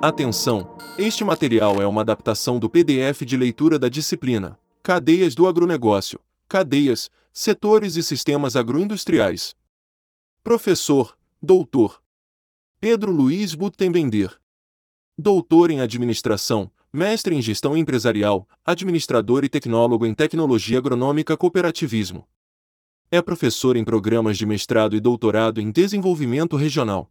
Atenção! Este material é uma adaptação do PDF de leitura da disciplina Cadeias do Agronegócio, Cadeias, Setores e Sistemas Agroindustriais. Professor, Doutor Pedro Luiz Butenbender. Doutor em Administração, Mestre em Gestão Empresarial, Administrador e Tecnólogo em Tecnologia Agronômica Cooperativismo. É professor em programas de mestrado e doutorado em Desenvolvimento Regional.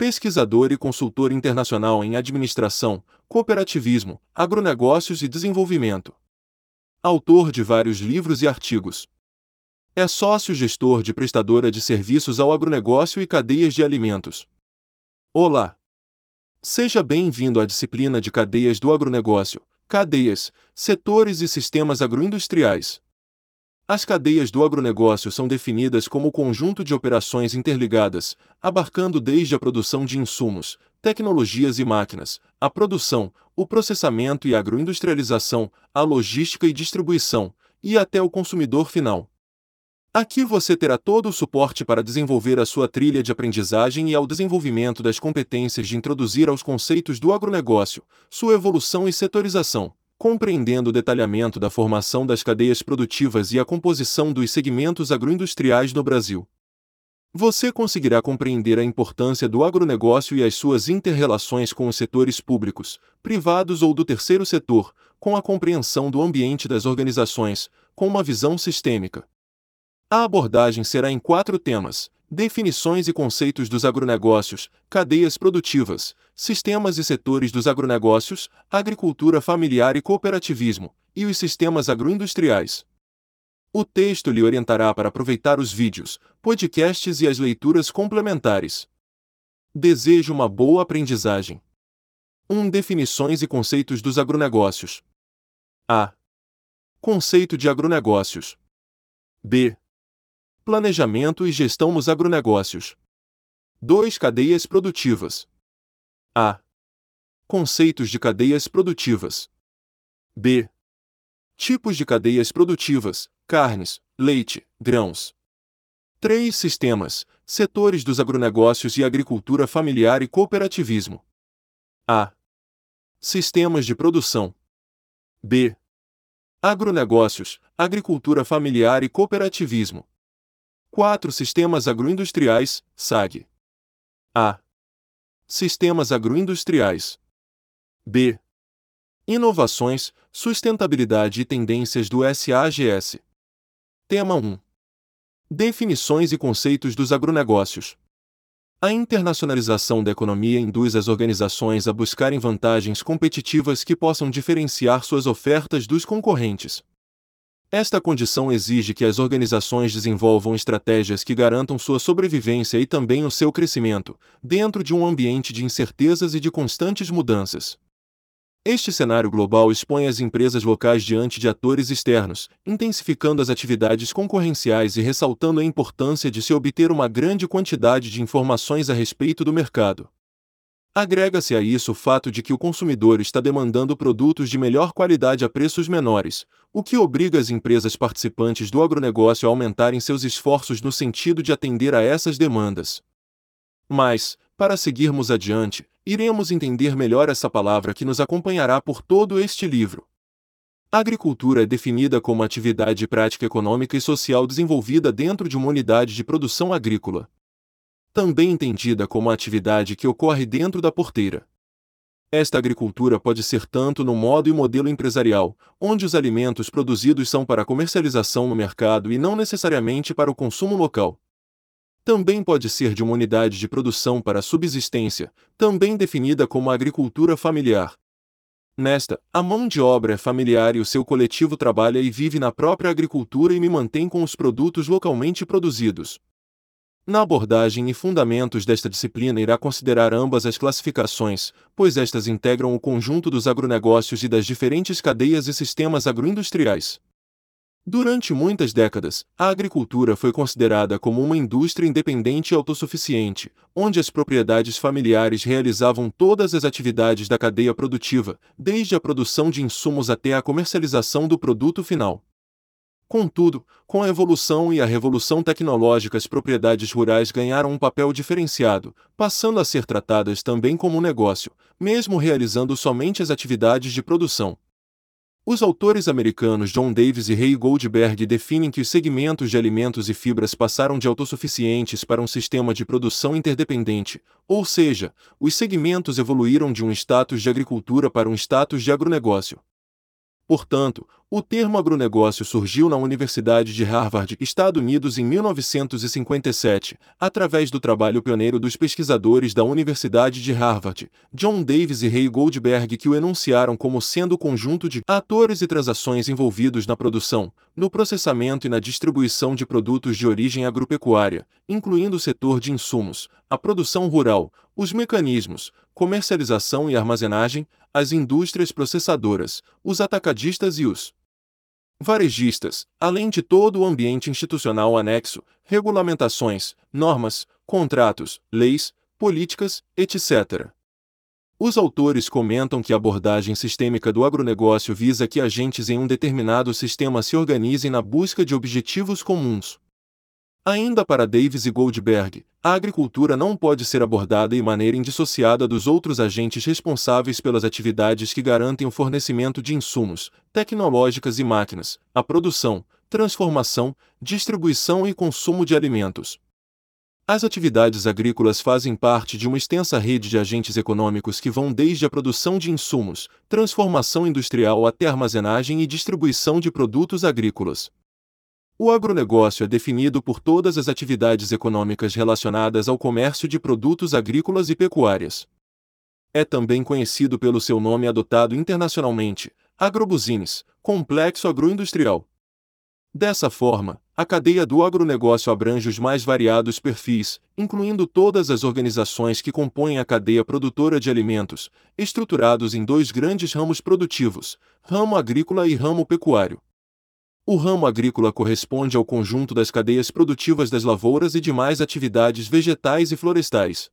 Pesquisador e consultor internacional em Administração, Cooperativismo, Agronegócios e Desenvolvimento. Autor de vários livros e artigos. É sócio-gestor de prestadora de serviços ao agronegócio e cadeias de alimentos. Olá! Seja bem-vindo à disciplina de Cadeias do Agronegócio, Cadeias, Setores e Sistemas Agroindustriais. As cadeias do agronegócio são definidas como o conjunto de operações interligadas, abarcando desde a produção de insumos, tecnologias e máquinas, a produção, o processamento e agroindustrialização, a logística e distribuição, e até o consumidor final. Aqui você terá todo o suporte para desenvolver a sua trilha de aprendizagem e ao desenvolvimento das competências de introduzir aos conceitos do agronegócio, sua evolução e setorização, compreendendo o detalhamento da formação das cadeias produtivas e a composição dos segmentos agroindustriais no Brasil. Você conseguirá compreender a importância do agronegócio e as suas interrelações com os setores públicos, privados ou do terceiro setor, com a compreensão do ambiente das organizações, com uma visão sistêmica. A abordagem será em quatro temas: definições e conceitos dos agronegócios, cadeias produtivas, sistemas e setores dos agronegócios, agricultura familiar e cooperativismo, e os sistemas agroindustriais. O texto lhe orientará para aproveitar os vídeos, podcasts e as leituras complementares. Desejo uma boa aprendizagem. 1. Definições e conceitos dos agronegócios. A. Conceito de agronegócios. B. Planejamento e gestão nos agronegócios. 2. Cadeias produtivas. A. Conceitos de cadeias produtivas. B. Tipos de cadeias produtivas: carnes, leite, grãos. 3. Sistemas, setores dos agronegócios e agricultura familiar e cooperativismo. A. Sistemas de produção. B. Agronegócios, agricultura familiar e cooperativismo. 4. Sistemas agroindustriais, SAG. A. Sistemas agroindustriais. B. Inovações, sustentabilidade e tendências do SAGS. Tema 1. Definições e conceitos dos agronegócios. A internacionalização da economia induz as organizações a buscarem vantagens competitivas que possam diferenciar suas ofertas dos concorrentes. Esta condição exige que as organizações desenvolvam estratégias que garantam sua sobrevivência e também o seu crescimento, dentro de um ambiente de incertezas e de constantes mudanças. Este cenário global expõe as empresas locais diante de atores externos, intensificando as atividades concorrenciais e ressaltando a importância de se obter uma grande quantidade de informações a respeito do mercado. Agrega-se a isso o fato de que o consumidor está demandando produtos de melhor qualidade a preços menores, o que obriga as empresas participantes do agronegócio a aumentarem seus esforços no sentido de atender a essas demandas. Mas, para seguirmos adiante, iremos entender melhor essa palavra que nos acompanhará por todo este livro. A agricultura é definida como atividade prática econômica e social desenvolvida dentro de uma unidade de produção agrícola também entendida como a atividade que ocorre dentro da porteira. Esta agricultura pode ser tanto no modo e modelo empresarial, onde os alimentos produzidos são para comercialização no mercado e não necessariamente para o consumo local. Também pode ser de uma unidade de produção para subsistência, também definida como agricultura familiar. Nesta, a mão de obra é familiar e o seu coletivo trabalha e vive na própria agricultura e me mantém com os produtos localmente produzidos. Na abordagem e fundamentos desta disciplina irá considerar ambas as classificações, pois estas integram o conjunto dos agronegócios e das diferentes cadeias e sistemas agroindustriais. Durante muitas décadas, a agricultura foi considerada como uma indústria independente e autossuficiente, onde as propriedades familiares realizavam todas as atividades da cadeia produtiva, desde a produção de insumos até a comercialização do produto final. Contudo, com a evolução e a revolução tecnológica, as propriedades rurais ganharam um papel diferenciado, passando a ser tratadas também como um negócio, mesmo realizando somente as atividades de produção. Os autores americanos John Davis e Ray Goldberg definem que os segmentos de alimentos e fibras passaram de autossuficientes para um sistema de produção interdependente, ou seja, os segmentos evoluíram de um status de agricultura para um status de agronegócio. Portanto, o termo agronegócio surgiu na Universidade de Harvard, Estados Unidos, em 1957, através do trabalho pioneiro dos pesquisadores da Universidade de Harvard, John Davis e Ray Goldberg, que o enunciaram como sendo o conjunto de atores e transações envolvidos na produção, no processamento e na distribuição de produtos de origem agropecuária, incluindo o setor de insumos, a produção rural, os mecanismos, comercialização e armazenagem, as indústrias processadoras, os atacadistas e os varejistas, além de todo o ambiente institucional anexo, regulamentações, normas, contratos, leis, políticas, etc. Os autores comentam que a abordagem sistêmica do agronegócio visa que agentes em um determinado sistema se organizem na busca de objetivos comuns. Ainda para Davis e Goldberg, a agricultura não pode ser abordada de maneira indissociada dos outros agentes responsáveis pelas atividades que garantem o fornecimento de insumos, tecnológicas e máquinas, a produção, transformação, distribuição e consumo de alimentos. As atividades agrícolas fazem parte de uma extensa rede de agentes econômicos que vão desde a produção de insumos, transformação industrial até armazenagem e distribuição de produtos agrícolas. O agronegócio é definido por todas as atividades econômicas relacionadas ao comércio de produtos agrícolas e pecuárias. É também conhecido pelo seu nome adotado internacionalmente, agrobusiness, complexo agroindustrial. Dessa forma, a cadeia do agronegócio abrange os mais variados perfis, incluindo todas as organizações que compõem a cadeia produtora de alimentos, estruturados em dois grandes ramos produtivos, ramo agrícola e ramo pecuário. O ramo agrícola corresponde ao conjunto das cadeias produtivas das lavouras e demais atividades vegetais e florestais.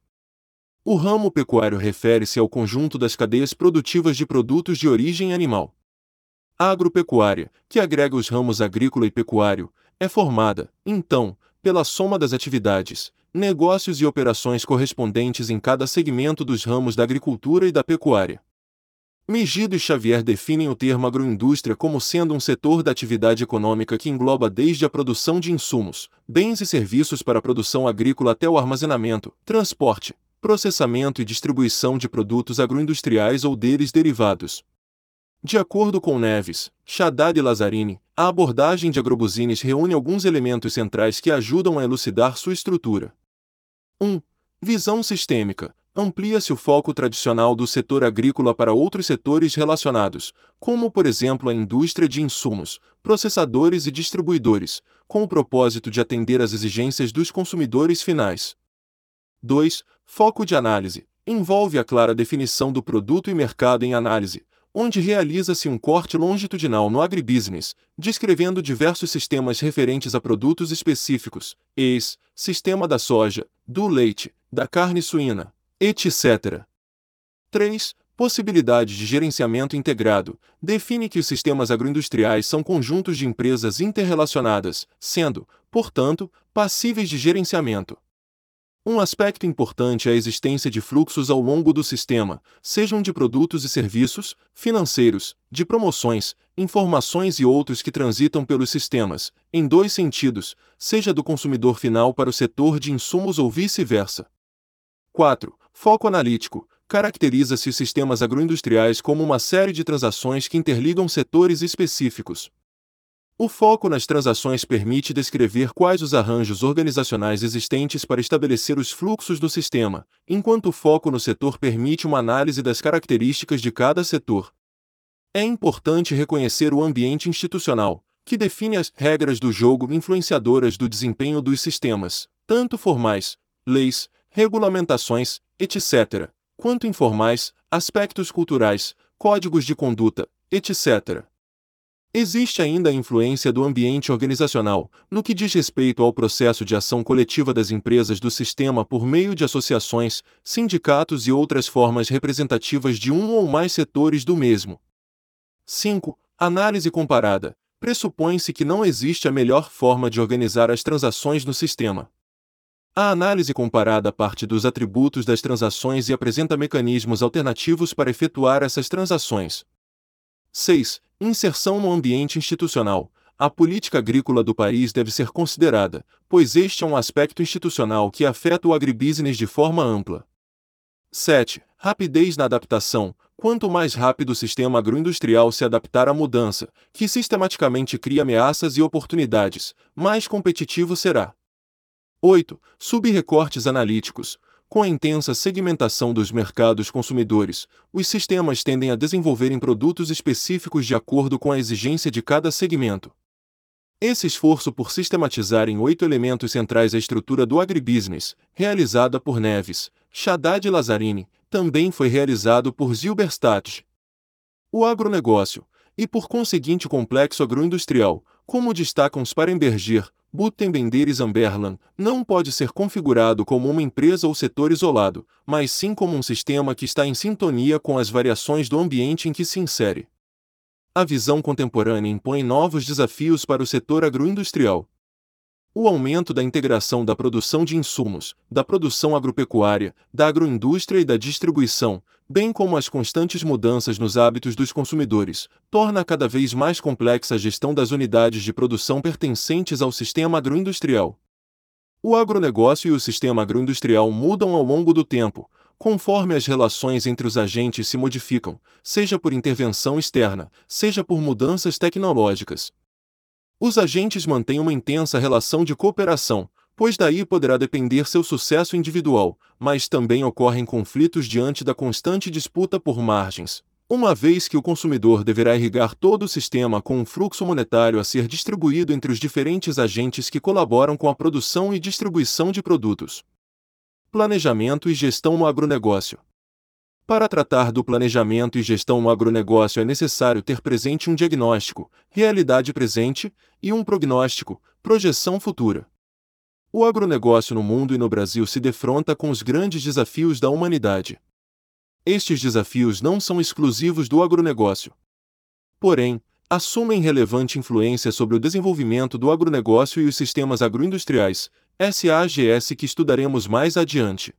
O ramo pecuário refere-se ao conjunto das cadeias produtivas de produtos de origem animal. A agropecuária, que agrega os ramos agrícola e pecuário, é formada, então, pela soma das atividades, negócios e operações correspondentes em cada segmento dos ramos da agricultura e da pecuária. Megido e Xavier definem o termo agroindústria como sendo um setor da atividade econômica que engloba desde a produção de insumos, bens e serviços para a produção agrícola até o armazenamento, transporte, processamento e distribuição de produtos agroindustriais ou deles derivados. De acordo com Neves, Haddad e Lazzarini, a abordagem de agrobusiness reúne alguns elementos centrais que ajudam a elucidar sua estrutura. 1. Visão sistêmica, amplia-se o foco tradicional do setor agrícola para outros setores relacionados, como por exemplo a indústria de insumos, processadores e distribuidores, com o propósito de atender às exigências dos consumidores finais. 2. Foco de análise envolve a clara definição do produto e mercado em análise, onde realiza-se um corte longitudinal no agribusiness, descrevendo diversos sistemas referentes a produtos específicos, ex, sistema da soja, do leite, da carne suína, etc. 3. Possibilidade de gerenciamento integrado. Define que os sistemas agroindustriais são conjuntos de empresas interrelacionadas, sendo, portanto, passíveis de gerenciamento. Um aspecto importante é a existência de fluxos ao longo do sistema, sejam de produtos e serviços, financeiros, de promoções, informações e outros que transitam pelos sistemas, em dois sentidos, seja do consumidor final para o setor de insumos ou vice-versa. 4. Foco analítico. Caracteriza-se sistemas agroindustriais como uma série de transações que interligam setores específicos. O foco nas transações permite descrever quais os arranjos organizacionais existentes para estabelecer os fluxos do sistema, enquanto o foco no setor permite uma análise das características de cada setor. É importante reconhecer o ambiente institucional, que define as regras do jogo influenciadoras do desempenho dos sistemas, tanto formais, leis, regulamentações, etc., quanto informais, aspectos culturais, códigos de conduta, etc. Existe ainda a influência do ambiente organizacional, no que diz respeito ao processo de ação coletiva das empresas do sistema por meio de associações, sindicatos e outras formas representativas de um ou mais setores do mesmo. 5. Análise comparada. pressupõe-se que não existe a melhor forma de organizar as transações no sistema. A análise comparada parte dos atributos das transações e apresenta mecanismos alternativos para efetuar essas transações. 6. Inserção no ambiente institucional. A política agrícola do país deve ser considerada, pois este é um aspecto institucional que afeta o agribusiness de forma ampla. 7. Rapidez na adaptação. Quanto mais rápido o sistema agroindustrial se adaptar à mudança, que sistematicamente cria ameaças e oportunidades, mais competitivo será. 8. Subrecortes analíticos. Com a intensa segmentação dos mercados consumidores, os sistemas tendem a desenvolverem produtos específicos de acordo com a exigência de cada segmento. Esse esforço por sistematizar em oito elementos centrais a estrutura do agribusiness, realizada por Neves, Haddad e Lazzarini, também foi realizado por Zilberstadt. O agronegócio, e por conseguinte o complexo agroindustrial, como destacam Sparenberger, Buttenbender e Zamberlan, não pode ser configurado como uma empresa ou setor isolado, mas sim como um sistema que está em sintonia com as variações do ambiente em que se insere. A visão contemporânea impõe novos desafios para o setor agroindustrial. O aumento da integração da produção de insumos, da produção agropecuária, da agroindústria e da distribuição, bem como as constantes mudanças nos hábitos dos consumidores, torna cada vez mais complexa a gestão das unidades de produção pertencentes ao sistema agroindustrial. O agronegócio e o sistema agroindustrial mudam ao longo do tempo, conforme as relações entre os agentes se modificam, seja por intervenção externa, seja por mudanças tecnológicas. Os agentes mantêm uma intensa relação de cooperação, pois daí poderá depender seu sucesso individual, mas também ocorrem conflitos diante da constante disputa por margens, uma vez que o consumidor deverá irrigar todo o sistema com um fluxo monetário a ser distribuído entre os diferentes agentes que colaboram com a produção e distribuição de produtos. Planejamento e gestão no agronegócio. Para tratar do planejamento e gestão no agronegócio é necessário ter presente um diagnóstico, realidade presente, e um prognóstico, projeção futura. O agronegócio no mundo e no Brasil se defronta com os grandes desafios da humanidade. Estes desafios não são exclusivos do agronegócio. Porém, assumem relevante influência sobre o desenvolvimento do agronegócio e os sistemas agroindustriais, SAGS que estudaremos mais adiante.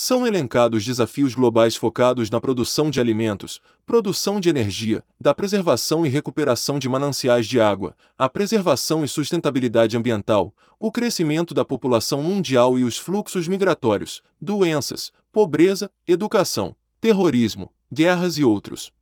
São elencados desafios globais focados na produção de alimentos, produção de energia, da preservação e recuperação de mananciais de água, a preservação e sustentabilidade ambiental, o crescimento da população mundial e os fluxos migratórios, doenças, pobreza, educação, terrorismo, guerras e outros.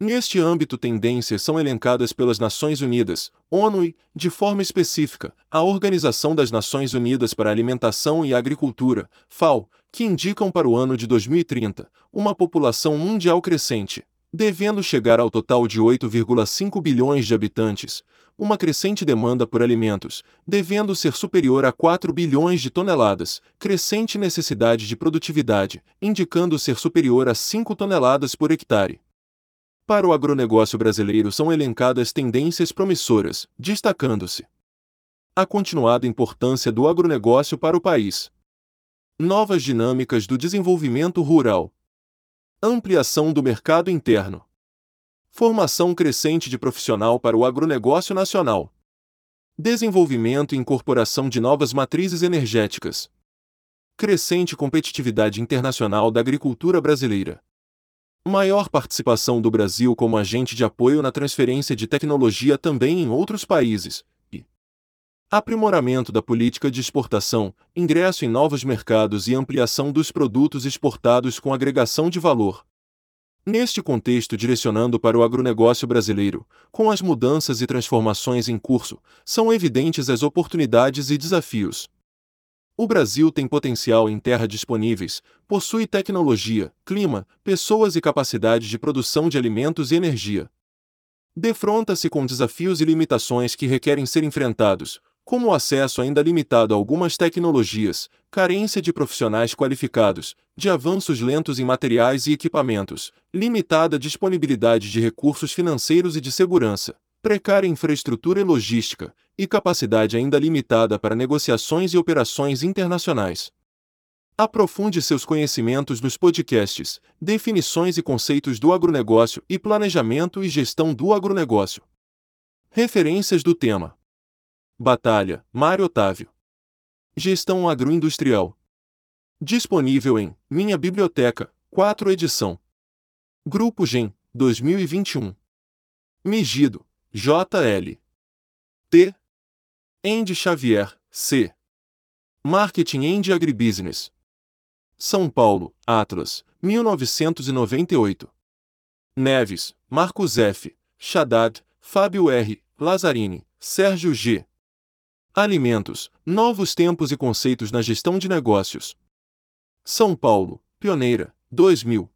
Neste âmbito, tendências são elencadas pelas Nações Unidas, ONU e, de forma específica, a Organização das Nações Unidas para a Alimentação e Agricultura, FAO, que indicam para o ano de 2030 uma população mundial crescente, devendo chegar ao total de 8,5 bilhões de habitantes, uma crescente demanda por alimentos, devendo ser superior a 4 bilhões de toneladas, crescente necessidade de produtividade, indicando ser superior a 5 toneladas por hectare. Para o agronegócio brasileiro são elencadas tendências promissoras, destacando-se a continuada importância do agronegócio para o país, novas dinâmicas do desenvolvimento rural, ampliação do mercado interno, formação crescente de profissional para o agronegócio nacional, desenvolvimento e incorporação de novas matrizes energéticas, crescente competitividade internacional da agricultura brasileira. Maior participação do Brasil como agente de apoio na transferência de tecnologia também em outros países. E aprimoramento da política de exportação, ingresso em novos mercados e ampliação dos produtos exportados com agregação de valor. Neste contexto, direcionando para o agronegócio brasileiro, com as mudanças e transformações em curso, são evidentes as oportunidades e desafios. O Brasil tem potencial em terra disponíveis, possui tecnologia, clima, pessoas e capacidade de produção de alimentos e energia. Defronta-se com desafios e limitações que requerem ser enfrentados, como o acesso ainda limitado a algumas tecnologias, carência de profissionais qualificados, de avanços lentos em materiais e equipamentos, limitada disponibilidade de recursos financeiros e de segurança, precária infraestrutura e logística, e capacidade ainda limitada para negociações e operações internacionais. Aprofunde seus conhecimentos nos podcasts Definições e conceitos do agronegócio e Planejamento e Gestão do Agronegócio. Referências do tema: Batalha, Mário Otávio. Gestão agroindustrial. Disponível em Minha Biblioteca, 4 edição. Grupo GEM, 2021. Megido, J.L. T. Andy Xavier, C. Marketing Andy Agribusiness. São Paulo, Atlas, 1998. Neves, Marcos F., Shaddad, Fábio R., Lazzarini, Sérgio G. Alimentos, Novos Tempos e Conceitos na Gestão de Negócios. São Paulo, Pioneira, 2000.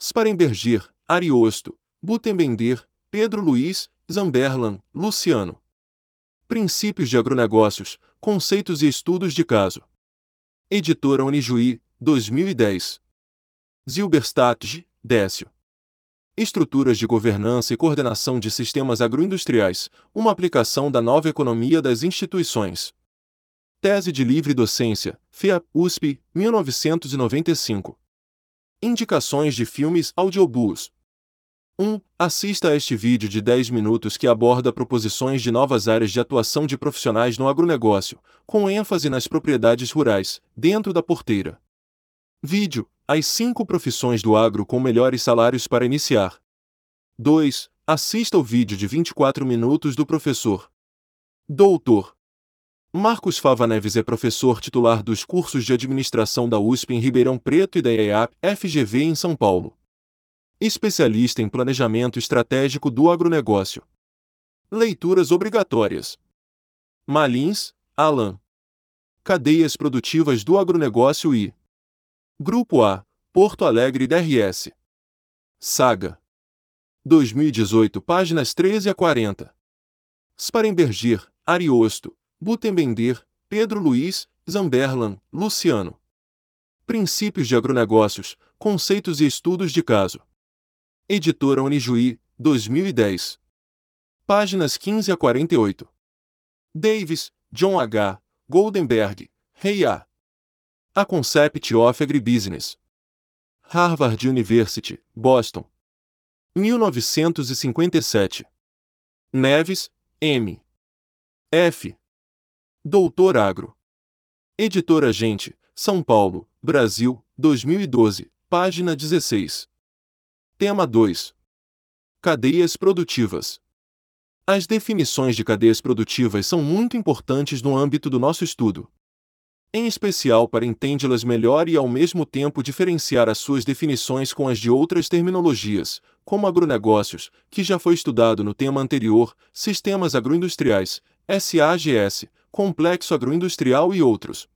Sparenberger, Ariosto, Butenbender, Pedro Luiz, Zamberlan, Luciano. Princípios de Agronegócios, Conceitos e Estudos de Caso. Editora Unijuí, 2010. Zilberstadt, Décio. Estruturas de governança e coordenação de sistemas agroindustriais, uma aplicação da nova economia das instituições. Tese de Livre Docência, FEA, USP, 1995. Indicações de filmes audiobooks. 1. Assista a este vídeo de 10 minutos que aborda proposições de novas áreas de atuação de profissionais no agronegócio, com ênfase nas propriedades rurais, dentro da porteira. Vídeo: As 5 profissões do agro com melhores salários para iniciar. 2. Assista o vídeo de 24 minutos do professor. Doutor. Marcos Fava Neves é professor titular dos cursos de administração da USP em Ribeirão Preto e da EAP FGV em São Paulo. Especialista em planejamento estratégico do agronegócio. Leituras obrigatórias. Malins, Alan. Cadeias produtivas do agronegócio e Grupo A, Porto Alegre DRS. Saga. 2018, páginas 13 a 40. Sparenberger, Ariosto, Butenbender, Pedro Luiz, Zamberlan, Luciano. Princípios de agronegócios, conceitos e estudos de caso. Editora Unijuí, 2010. Páginas 15 a 48. Davis, John H., Goldenberg, Rei A. A Concept of Agribusiness. Harvard University, Boston. 1957. Neves, M. F. Doutor Agro. Editora Gente, São Paulo, Brasil, 2012, página 16. Tema 2. Cadeias produtivas. As definições de cadeias produtivas são muito importantes no âmbito do nosso estudo em especial para entendê-las melhor e ao mesmo tempo diferenciar as suas definições com as de outras terminologias, como agronegócios, que já foi estudado no tema anterior, sistemas agroindustriais, SAGS, complexo agroindustrial e outros.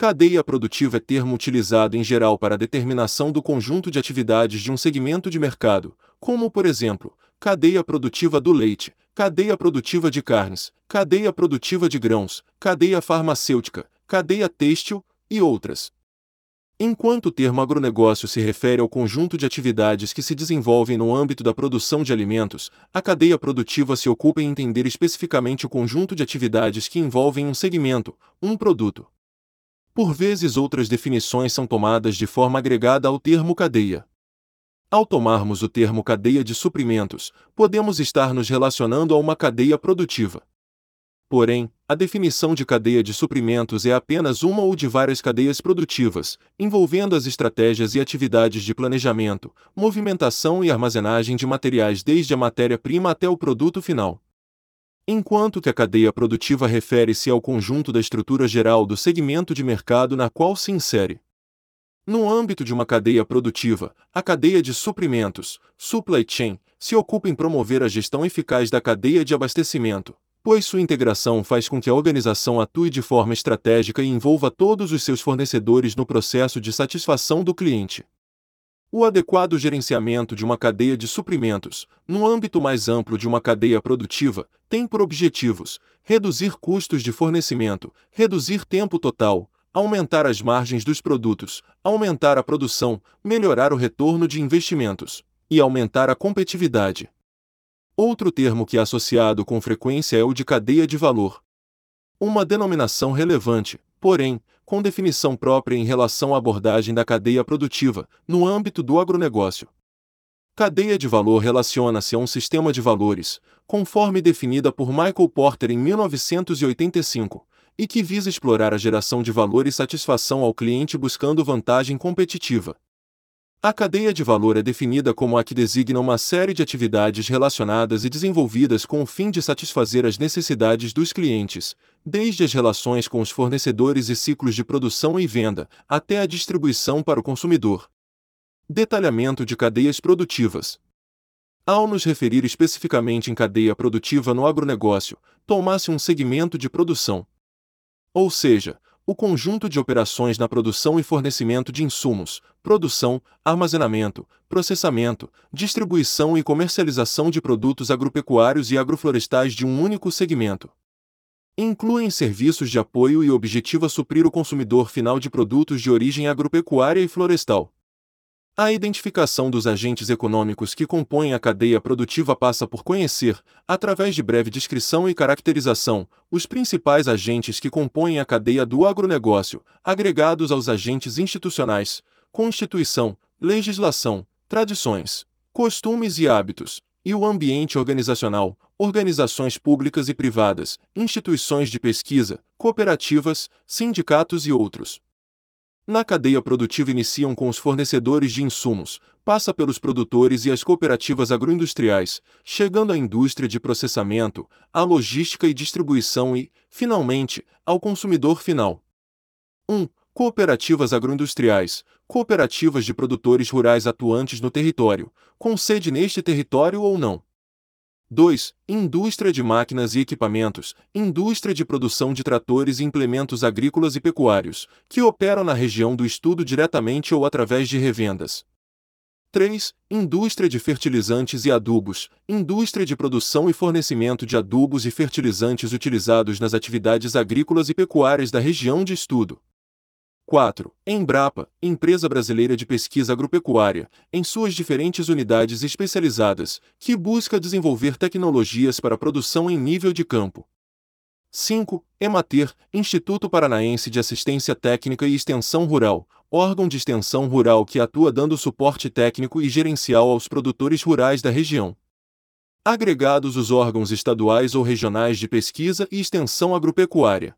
Cadeia produtiva é termo utilizado em geral para a determinação do conjunto de atividades de um segmento de mercado, como, por exemplo, cadeia produtiva do leite, cadeia produtiva de carnes, cadeia produtiva de grãos, cadeia farmacêutica, cadeia têxtil e outras. Enquanto o termo agronegócio se refere ao conjunto de atividades que se desenvolvem no âmbito da produção de alimentos, a cadeia produtiva se ocupa em entender especificamente o conjunto de atividades que envolvem um segmento, um produto. Por vezes, outras definições são tomadas de forma agregada ao termo cadeia. Ao tomarmos o termo cadeia de suprimentos, podemos estar nos relacionando a uma cadeia produtiva. Porém, a definição de cadeia de suprimentos é apenas uma ou de várias cadeias produtivas, envolvendo as estratégias e atividades de planejamento, movimentação e armazenagem de materiais desde a matéria-prima até o produto final. Enquanto que a cadeia produtiva refere-se ao conjunto da estrutura geral do segmento de mercado na qual se insere. No âmbito de uma cadeia produtiva, a cadeia de suprimentos, supply chain, se ocupa em promover a gestão eficaz da cadeia de abastecimento, pois sua integração faz com que a organização atue de forma estratégica e envolva todos os seus fornecedores no processo de satisfação do cliente. O adequado gerenciamento de uma cadeia de suprimentos, no âmbito mais amplo de uma cadeia produtiva, tem por objetivos reduzir custos de fornecimento, reduzir tempo total, aumentar as margens dos produtos, aumentar a produção, melhorar o retorno de investimentos e aumentar a competitividade. Outro termo que é associado com frequência é o de cadeia de valor. Uma denominação relevante, porém, com definição própria em relação à abordagem da cadeia produtiva, no âmbito do agronegócio. Cadeia de valor relaciona-se a um sistema de valores, conforme definida por Michael Porter em 1985, e que visa explorar a geração de valor e satisfação ao cliente buscando vantagem competitiva. A cadeia de valor é definida como a que designa uma série de atividades relacionadas e desenvolvidas com o fim de satisfazer as necessidades dos clientes, desde as relações com os fornecedores e ciclos de produção e venda, até a distribuição para o consumidor. Detalhamento de cadeias produtivas. Ao nos referir especificamente em cadeia produtiva no agronegócio, toma-se um segmento de produção. Ou seja, o conjunto de operações na produção e fornecimento de insumos, produção, armazenamento, processamento, distribuição e comercialização de produtos agropecuários e agroflorestais de um único segmento. Incluem serviços de apoio e objetiva suprir o consumidor final de produtos de origem agropecuária e florestal. A identificação dos agentes econômicos que compõem a cadeia produtiva passa por conhecer, através de breve descrição e caracterização, os principais agentes que compõem a cadeia do agronegócio, agregados aos agentes institucionais, constituição, legislação, tradições, costumes e hábitos, e o ambiente organizacional, organizações públicas e privadas, instituições de pesquisa, cooperativas, sindicatos e outros. Na cadeia produtiva iniciam com os fornecedores de insumos, passa pelos produtores e as cooperativas agroindustriais, chegando à indústria de processamento, à logística e distribuição e, finalmente, ao consumidor final. 1. Cooperativas agroindustriais, cooperativas de produtores rurais atuantes no território, com sede neste território ou não. 2. Indústria de máquinas e equipamentos, indústria de produção de tratores e implementos agrícolas e pecuários, que operam na região do estudo diretamente ou através de revendas. 3. Indústria de fertilizantes e adubos, indústria de produção e fornecimento de adubos e fertilizantes utilizados nas atividades agrícolas e pecuárias da região de estudo. 4. Embrapa, empresa brasileira de pesquisa agropecuária, em suas diferentes unidades especializadas, que busca desenvolver tecnologias para produção em nível de campo. 5. Emater, Instituto Paranaense de Assistência Técnica e Extensão Rural, órgão de extensão rural que atua dando suporte técnico e gerencial aos produtores rurais da região. Agregados os órgãos estaduais ou regionais de pesquisa e extensão agropecuária.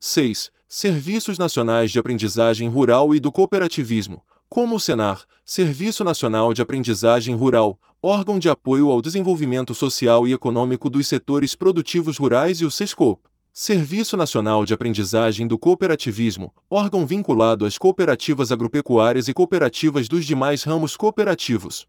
6. Serviços Nacionais de Aprendizagem Rural e do Cooperativismo, como o Senar, Serviço Nacional de Aprendizagem Rural, órgão de apoio ao desenvolvimento social e econômico dos setores produtivos rurais e o SESCOP. Serviço Nacional de Aprendizagem do Cooperativismo, órgão vinculado às cooperativas agropecuárias e cooperativas dos demais ramos cooperativos.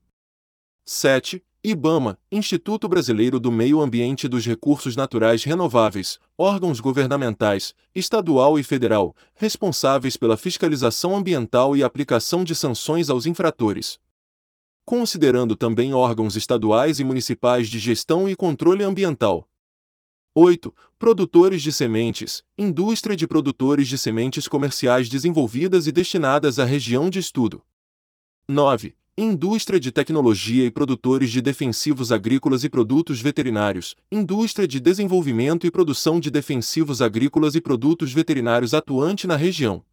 7. IBAMA, Instituto Brasileiro do Meio Ambiente e dos Recursos Naturais Renováveis, órgãos governamentais, estadual e federal, responsáveis pela fiscalização ambiental e aplicação de sanções aos infratores. Considerando também órgãos estaduais e municipais de gestão e controle ambiental. 8. Produtores de sementes, indústria de produtores de sementes comerciais desenvolvidas e destinadas à região de estudo. 9 indústria de tecnologia e produtores de defensivos agrícolas e produtos veterinários, indústria de desenvolvimento e produção de defensivos agrícolas e produtos veterinários atuante na região.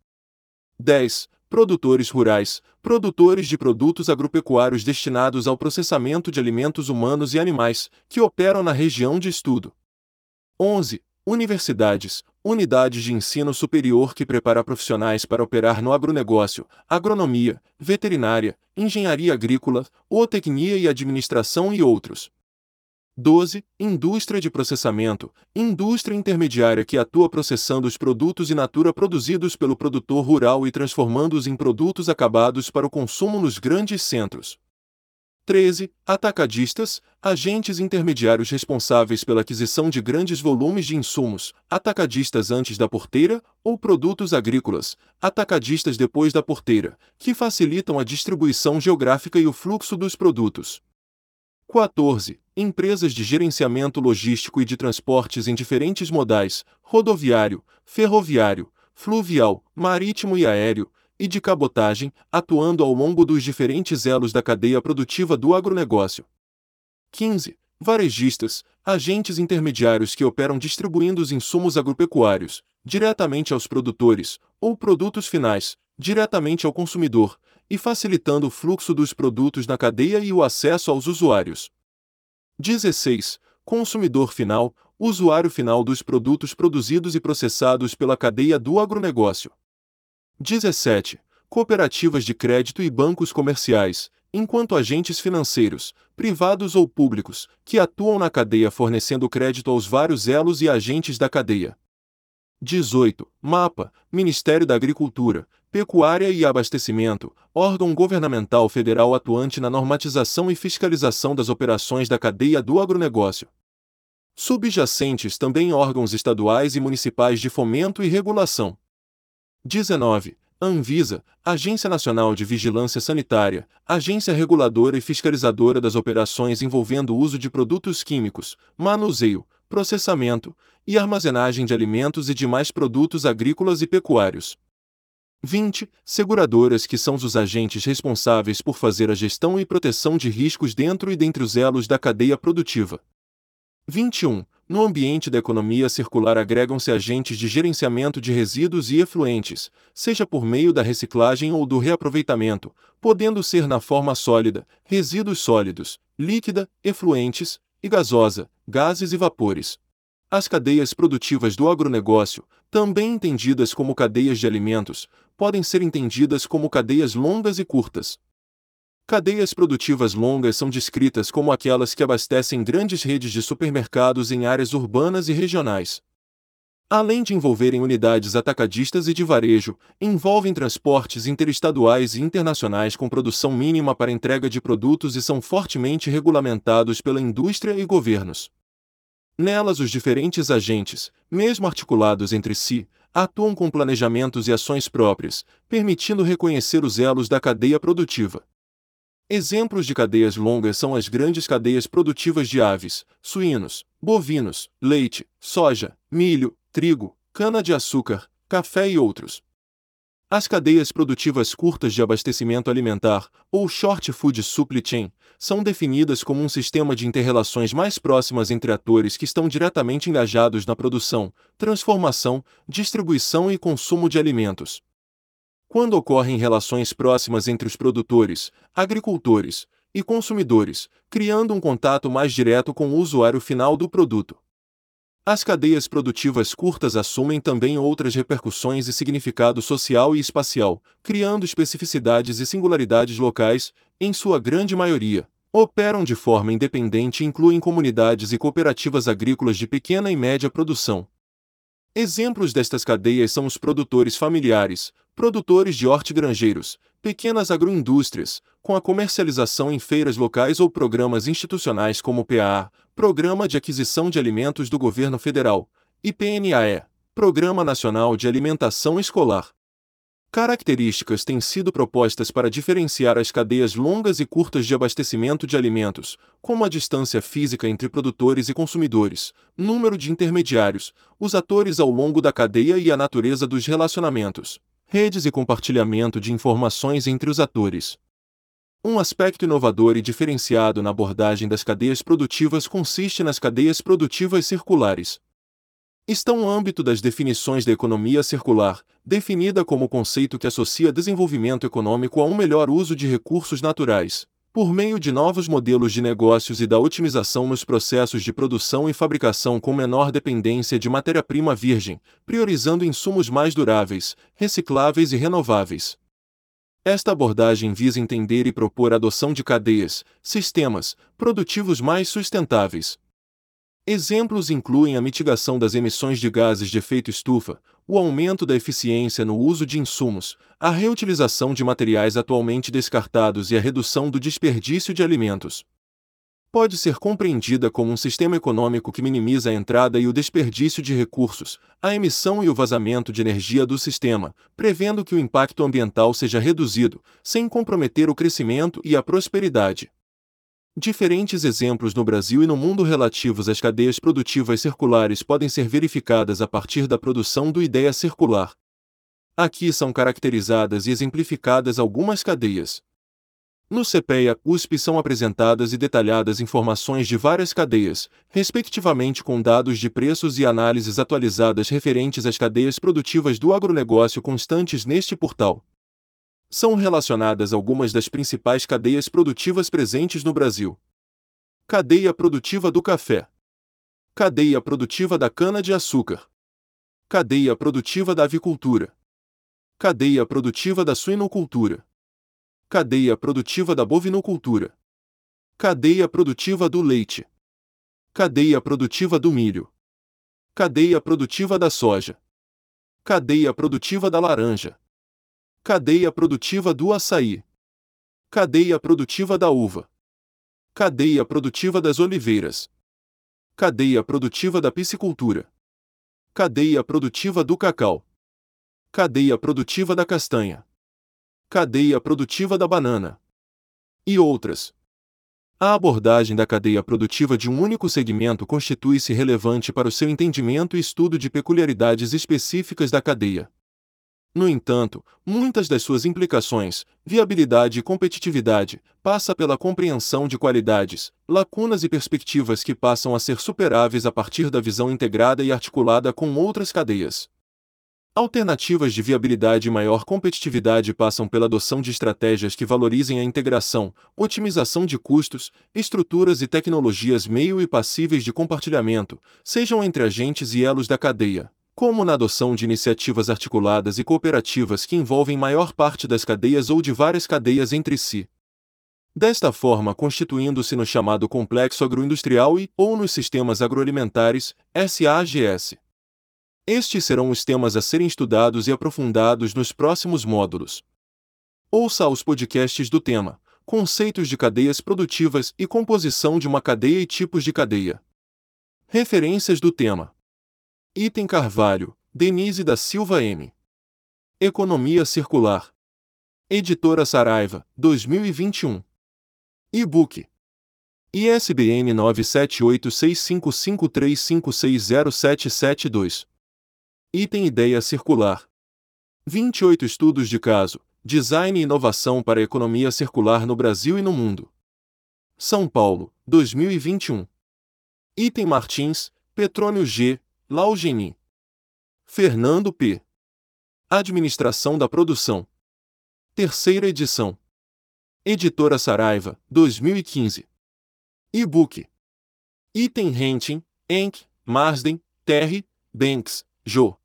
10. Produtores rurais, produtores de produtos agropecuários destinados ao processamento de alimentos humanos e animais, que operam na região de estudo. 11. Universidades, unidades de ensino superior que prepara profissionais para operar no agronegócio, agronomia, veterinária, engenharia agrícola, zootecnia e administração e outros. 12. Indústria de processamento, indústria intermediária que atua processando os produtos in natura produzidos pelo produtor rural e transformando-os em produtos acabados para o consumo nos grandes centros. 13. Atacadistas, agentes intermediários responsáveis pela aquisição de grandes volumes de insumos, atacadistas antes da porteira, ou produtos agrícolas, atacadistas depois da porteira, que facilitam a distribuição geográfica e o fluxo dos produtos. 14. Empresas de gerenciamento logístico e de transportes em diferentes modais, rodoviário, ferroviário, fluvial, marítimo e aéreo, e de cabotagem, atuando ao longo dos diferentes elos da cadeia produtiva do agronegócio. 15. Varejistas, agentes intermediários que operam distribuindo os insumos agropecuários, diretamente aos produtores, ou produtos finais, diretamente ao consumidor, e facilitando o fluxo dos produtos na cadeia e o acesso aos usuários. 16. Consumidor final, usuário final dos produtos produzidos e processados pela cadeia do agronegócio. 17. Cooperativas de crédito e bancos comerciais, enquanto agentes financeiros, privados ou públicos, que atuam na cadeia fornecendo crédito aos vários elos e agentes da cadeia. 18. MAPA, Ministério da Agricultura, Pecuária e Abastecimento, órgão governamental federal atuante na normatização e fiscalização das operações da cadeia do agronegócio. Subjacentes também órgãos estaduais e municipais de fomento e regulação. 19. Anvisa, Agência Nacional de Vigilância Sanitária, agência reguladora e fiscalizadora das operações envolvendo o uso de produtos químicos, manuseio, processamento e armazenagem de alimentos e demais produtos agrícolas e pecuários. 20. Seguradoras que são os agentes responsáveis por fazer a gestão e proteção de riscos dentro e dentre os elos da cadeia produtiva. 21. No ambiente da economia circular agregam-se agentes de gerenciamento de resíduos e efluentes, seja por meio da reciclagem ou do reaproveitamento, podendo ser na forma sólida, resíduos sólidos, líquida, efluentes e gasosa, gases e vapores. As cadeias produtivas do agronegócio, também entendidas como cadeias de alimentos, podem ser entendidas como cadeias longas e curtas. Cadeias produtivas longas são descritas como aquelas que abastecem grandes redes de supermercados em áreas urbanas e regionais. Além de envolverem unidades atacadistas e de varejo, envolvem transportes interestaduais e internacionais com produção mínima para entrega de produtos e são fortemente regulamentados pela indústria e governos. Nelas, os diferentes agentes, mesmo articulados entre si, atuam com planejamentos e ações próprias, permitindo reconhecer os elos da cadeia produtiva. Exemplos de cadeias longas são as grandes cadeias produtivas de aves, suínos, bovinos, leite, soja, milho, trigo, cana-de-açúcar, café e outros. As cadeias produtivas curtas de abastecimento alimentar, ou short food supply chain, são definidas como um sistema de interrelações mais próximas entre atores que estão diretamente engajados na produção, transformação, distribuição e consumo de alimentos. Quando ocorrem relações próximas entre os produtores, agricultores e consumidores, criando um contato mais direto com o usuário final do produto. As cadeias produtivas curtas assumem também outras repercussões e significado social e espacial, criando especificidades e singularidades locais, em sua grande maioria. Operam de forma independente e incluem comunidades e cooperativas agrícolas de pequena e média produção. Exemplos destas cadeias são os produtores familiares, produtores de hortigranjeiros, pequenas agroindústrias, com a comercialização em feiras locais ou programas institucionais como o PAA, Programa de Aquisição de Alimentos do Governo Federal, e PNAE, Programa Nacional de Alimentação Escolar. Características têm sido propostas para diferenciar as cadeias longas e curtas de abastecimento de alimentos, como a distância física entre produtores e consumidores, número de intermediários, os atores ao longo da cadeia e a natureza dos relacionamentos redes e compartilhamento de informações entre os atores. Um aspecto inovador e diferenciado na abordagem das cadeias produtivas consiste nas cadeias produtivas circulares. Estão no âmbito das definições da economia circular, definida como conceito que associa desenvolvimento econômico a um melhor uso de recursos naturais, por meio de novos modelos de negócios e da otimização nos processos de produção e fabricação com menor dependência de matéria-prima virgem, priorizando insumos mais duráveis, recicláveis e renováveis. Esta abordagem visa entender e propor a adoção de cadeias, sistemas, produtivos mais sustentáveis, Exemplos incluem a mitigação das emissões de gases de efeito estufa, o aumento da eficiência no uso de insumos, a reutilização de materiais atualmente descartados e a redução do desperdício de alimentos. Pode ser compreendida como um sistema econômico que minimiza a entrada e o desperdício de recursos, a emissão e o vazamento de energia do sistema, prevendo que o impacto ambiental seja reduzido, sem comprometer o crescimento e a prosperidade. Diferentes exemplos no Brasil e no mundo relativos às cadeias produtivas circulares podem ser verificadas a partir da produção do Ideia Circular. Aqui são caracterizadas e exemplificadas algumas cadeias. No CPEA, USP são apresentadas e detalhadas informações de várias cadeias, respectivamente com dados de preços e análises atualizadas referentes às cadeias produtivas do agronegócio constantes neste portal. São relacionadas algumas das principais cadeias produtivas presentes no Brasil. Cadeia produtiva do café. Cadeia produtiva da cana-de-açúcar. Cadeia produtiva da avicultura. Cadeia produtiva da suinocultura. Cadeia produtiva da bovinocultura. Cadeia produtiva do leite. Cadeia produtiva do milho. Cadeia produtiva da soja. Cadeia produtiva da laranja. Cadeia produtiva do açaí. Cadeia produtiva da uva. Cadeia produtiva das oliveiras. Cadeia produtiva da piscicultura. Cadeia produtiva do cacau. Cadeia produtiva da castanha. Cadeia produtiva da banana. E outras. A abordagem da cadeia produtiva de um único segmento constitui-se relevante para o seu entendimento e estudo de peculiaridades específicas da cadeia. No entanto, muitas das suas implicações, viabilidade e competitividade, passa pela compreensão de qualidades, lacunas e perspectivas que passam a ser superáveis a partir da visão integrada e articulada com outras cadeias. Alternativas de viabilidade e maior competitividade passam pela adoção de estratégias que valorizem a integração, otimização de custos, estruturas e tecnologias meio e passíveis de compartilhamento, sejam entre agentes e elos da cadeia como na adoção de iniciativas articuladas e cooperativas que envolvem maior parte das cadeias ou de várias cadeias entre si. Desta forma, constituindo-se no chamado complexo agroindustrial e ou nos sistemas agroalimentares, SAGS. Estes serão os temas a serem estudados e aprofundados nos próximos módulos. Ouça os podcasts do tema Conceitos de cadeias produtivas e composição de uma cadeia e tipos de cadeia. Referências do tema Item Carvalho, Denise da Silva M. Economia Circular. Editora Saraiva, 2021. E-book. ISBN 9786553560772. Item Ideia Circular. 28 Estudos de caso, Design e Inovação para a Economia Circular no Brasil e no Mundo. São Paulo, 2021. Item Martins, Petrônio G., Laugeni. Fernando P. Administração da Produção. Terceira edição. Editora Saraiva, 2015. E-book. Item Renting, Enk, Marsden, Terry, Banks, Jo.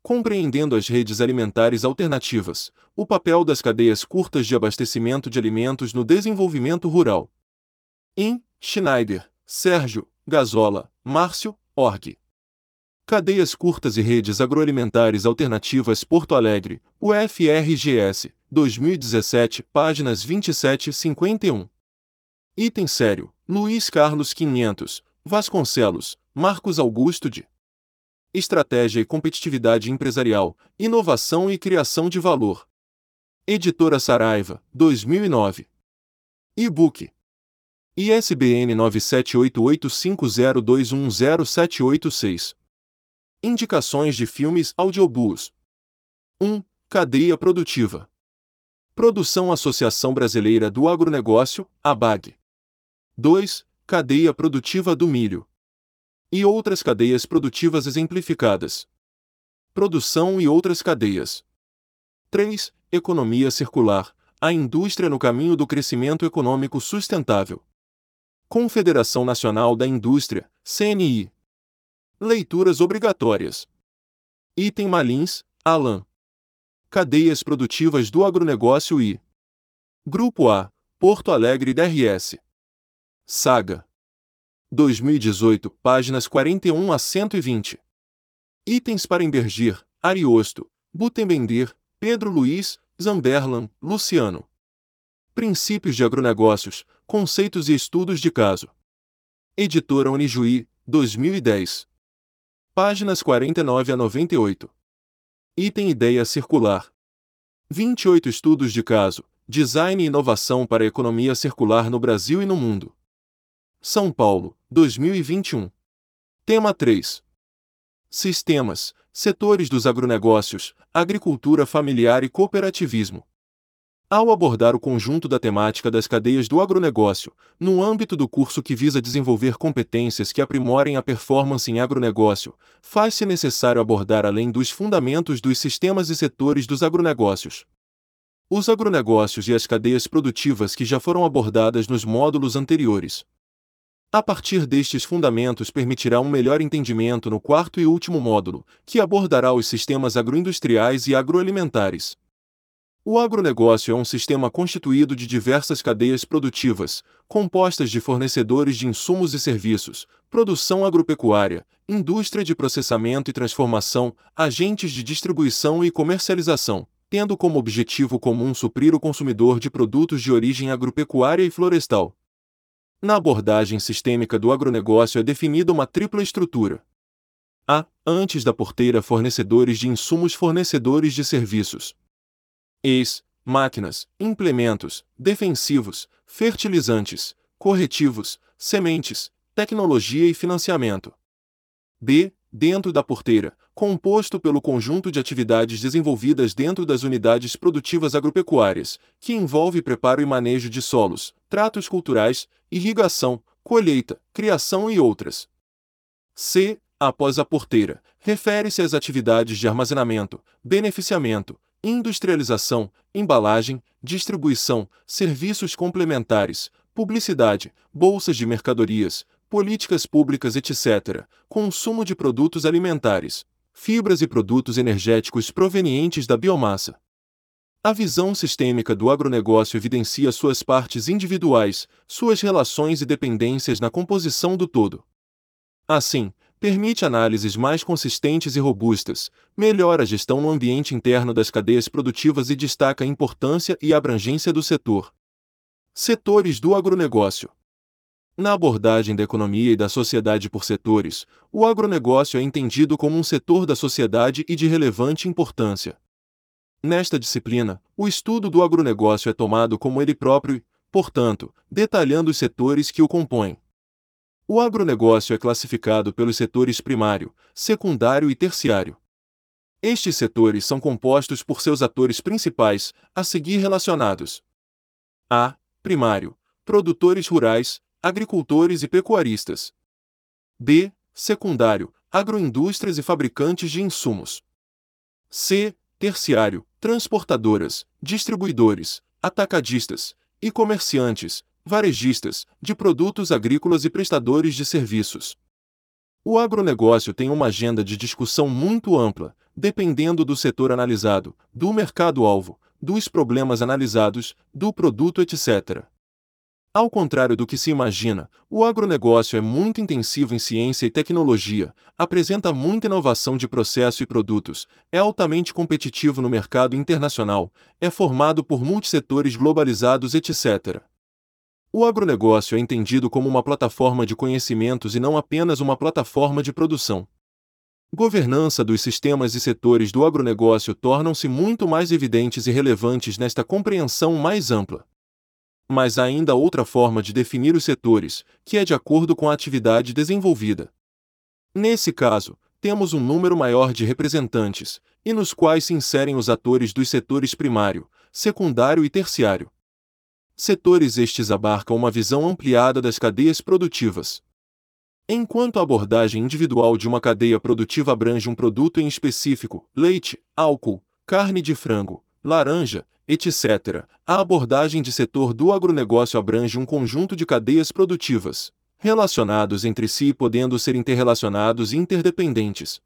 Compreendendo as redes alimentares alternativas, o papel das cadeias curtas de abastecimento de alimentos no desenvolvimento rural. Em Schneider, Sérgio, Gazola, Márcio, Org. Cadeias Curtas e Redes Agroalimentares Alternativas Porto Alegre, UFRGS, 2017, páginas 27 e 51. Item sério: Luiz Carlos 500, Vasconcelos, Marcos Augusto de Estratégia e Competitividade Empresarial, Inovação e Criação de Valor. Editora Saraiva, 2009. E-book. ISBN 9788502107886. Indicações de filmes audiobooks. 1. Cadeia produtiva. Produção Associação Brasileira do Agronegócio, ABAG. 2. Cadeia produtiva do milho. E outras cadeias produtivas exemplificadas. Produção e outras cadeias. 3. Economia circular. A indústria no caminho do crescimento econômico sustentável. Confederação Nacional da Indústria, CNI. Leituras obrigatórias. Item Malins, Alan. Cadeias produtivas do agronegócio e Grupo A, Porto Alegre DRS. Saga. 2018, páginas 41 a 120. Itens para Embergir, Ariosto, Butenbender, Pedro Luiz, Zamberlan, Luciano. Princípios de agronegócios, conceitos e estudos de caso. Editora Unijuí, 2010. Páginas 49 a 98. Item Ideia Circular. 28 Estudos de caso, Design e Inovação para a Economia Circular no Brasil e no Mundo. São Paulo, 2021. Tema 3. Sistemas, setores dos agronegócios, agricultura familiar e cooperativismo. Ao abordar o conjunto da temática das cadeias do agronegócio, no âmbito do curso que visa desenvolver competências que aprimorem a performance em agronegócio, faz-se necessário abordar além dos fundamentos dos sistemas e setores dos agronegócios. os agronegócios e as cadeias produtivas que já foram abordadas nos módulos anteriores. A partir destes fundamentos permitirá um melhor entendimento no quarto e último módulo, que abordará os sistemas agroindustriais e agroalimentares. O agronegócio é um sistema constituído de diversas cadeias produtivas, compostas de fornecedores de insumos e serviços, produção agropecuária, indústria de processamento e transformação, agentes de distribuição e comercialização, tendo como objetivo comum suprir o consumidor de produtos de origem agropecuária e florestal. Na abordagem sistêmica do agronegócio é definida uma tripla estrutura. A. Antes da porteira, fornecedores de insumos, fornecedores de serviços. Ex. Máquinas, implementos, defensivos, fertilizantes, corretivos, sementes, tecnologia e financiamento. B. Dentro da porteira, composto pelo conjunto de atividades desenvolvidas dentro das unidades produtivas agropecuárias, que envolve preparo e manejo de solos, tratos culturais, irrigação, colheita, criação e outras. C. Após a porteira, refere-se às atividades de armazenamento, beneficiamento, industrialização, embalagem, distribuição, serviços complementares, publicidade, bolsas de mercadorias, políticas públicas, etc., consumo de produtos alimentares, fibras e produtos energéticos provenientes da biomassa. A visão sistêmica do agronegócio evidencia suas partes individuais, suas relações e dependências na composição do todo. Assim, permite análises mais consistentes e robustas, melhora a gestão no ambiente interno das cadeias produtivas e destaca a importância e abrangência do setor. Setores do agronegócio. Na abordagem da economia e da sociedade por setores, o agronegócio é entendido como um setor da sociedade e de relevante importância. Nesta disciplina, o estudo do agronegócio é tomado como ele próprio portanto, detalhando os setores que o compõem. O agronegócio é classificado pelos setores primário, secundário e terciário. Estes setores são compostos por seus atores principais, a seguir relacionados. A. Primário: produtores rurais, agricultores e pecuaristas. B. Secundário: agroindústrias e fabricantes de insumos. C. Terciário: transportadoras, distribuidores, atacadistas e comerciantes, varejistas, de produtos agrícolas e prestadores de serviços. O agronegócio tem uma agenda de discussão muito ampla, dependendo do setor analisado, do mercado-alvo, dos problemas analisados, do produto, etc. Ao contrário do que se imagina, o agronegócio é muito intensivo em ciência e tecnologia, apresenta muita inovação de processo e produtos, é altamente competitivo no mercado internacional, é formado por multissetores globalizados, etc. O agronegócio é entendido como uma plataforma de conhecimentos e não apenas uma plataforma de produção. Governança dos sistemas e setores do agronegócio tornam-se muito mais evidentes e relevantes nesta compreensão mais ampla. Mas há ainda outra forma de definir os setores, que é de acordo com a atividade desenvolvida. Nesse caso, temos um número maior de representantes, e nos quais se inserem os atores dos setores primário, secundário e terciário. Setores estes abarcam uma visão ampliada das cadeias produtivas. Enquanto a abordagem individual de uma cadeia produtiva abrange um produto em específico, leite, álcool, carne de frango, laranja, etc., a abordagem de setor do agronegócio abrange um conjunto de cadeias produtivas, relacionados entre si podendo ser interrelacionados e interdependentes.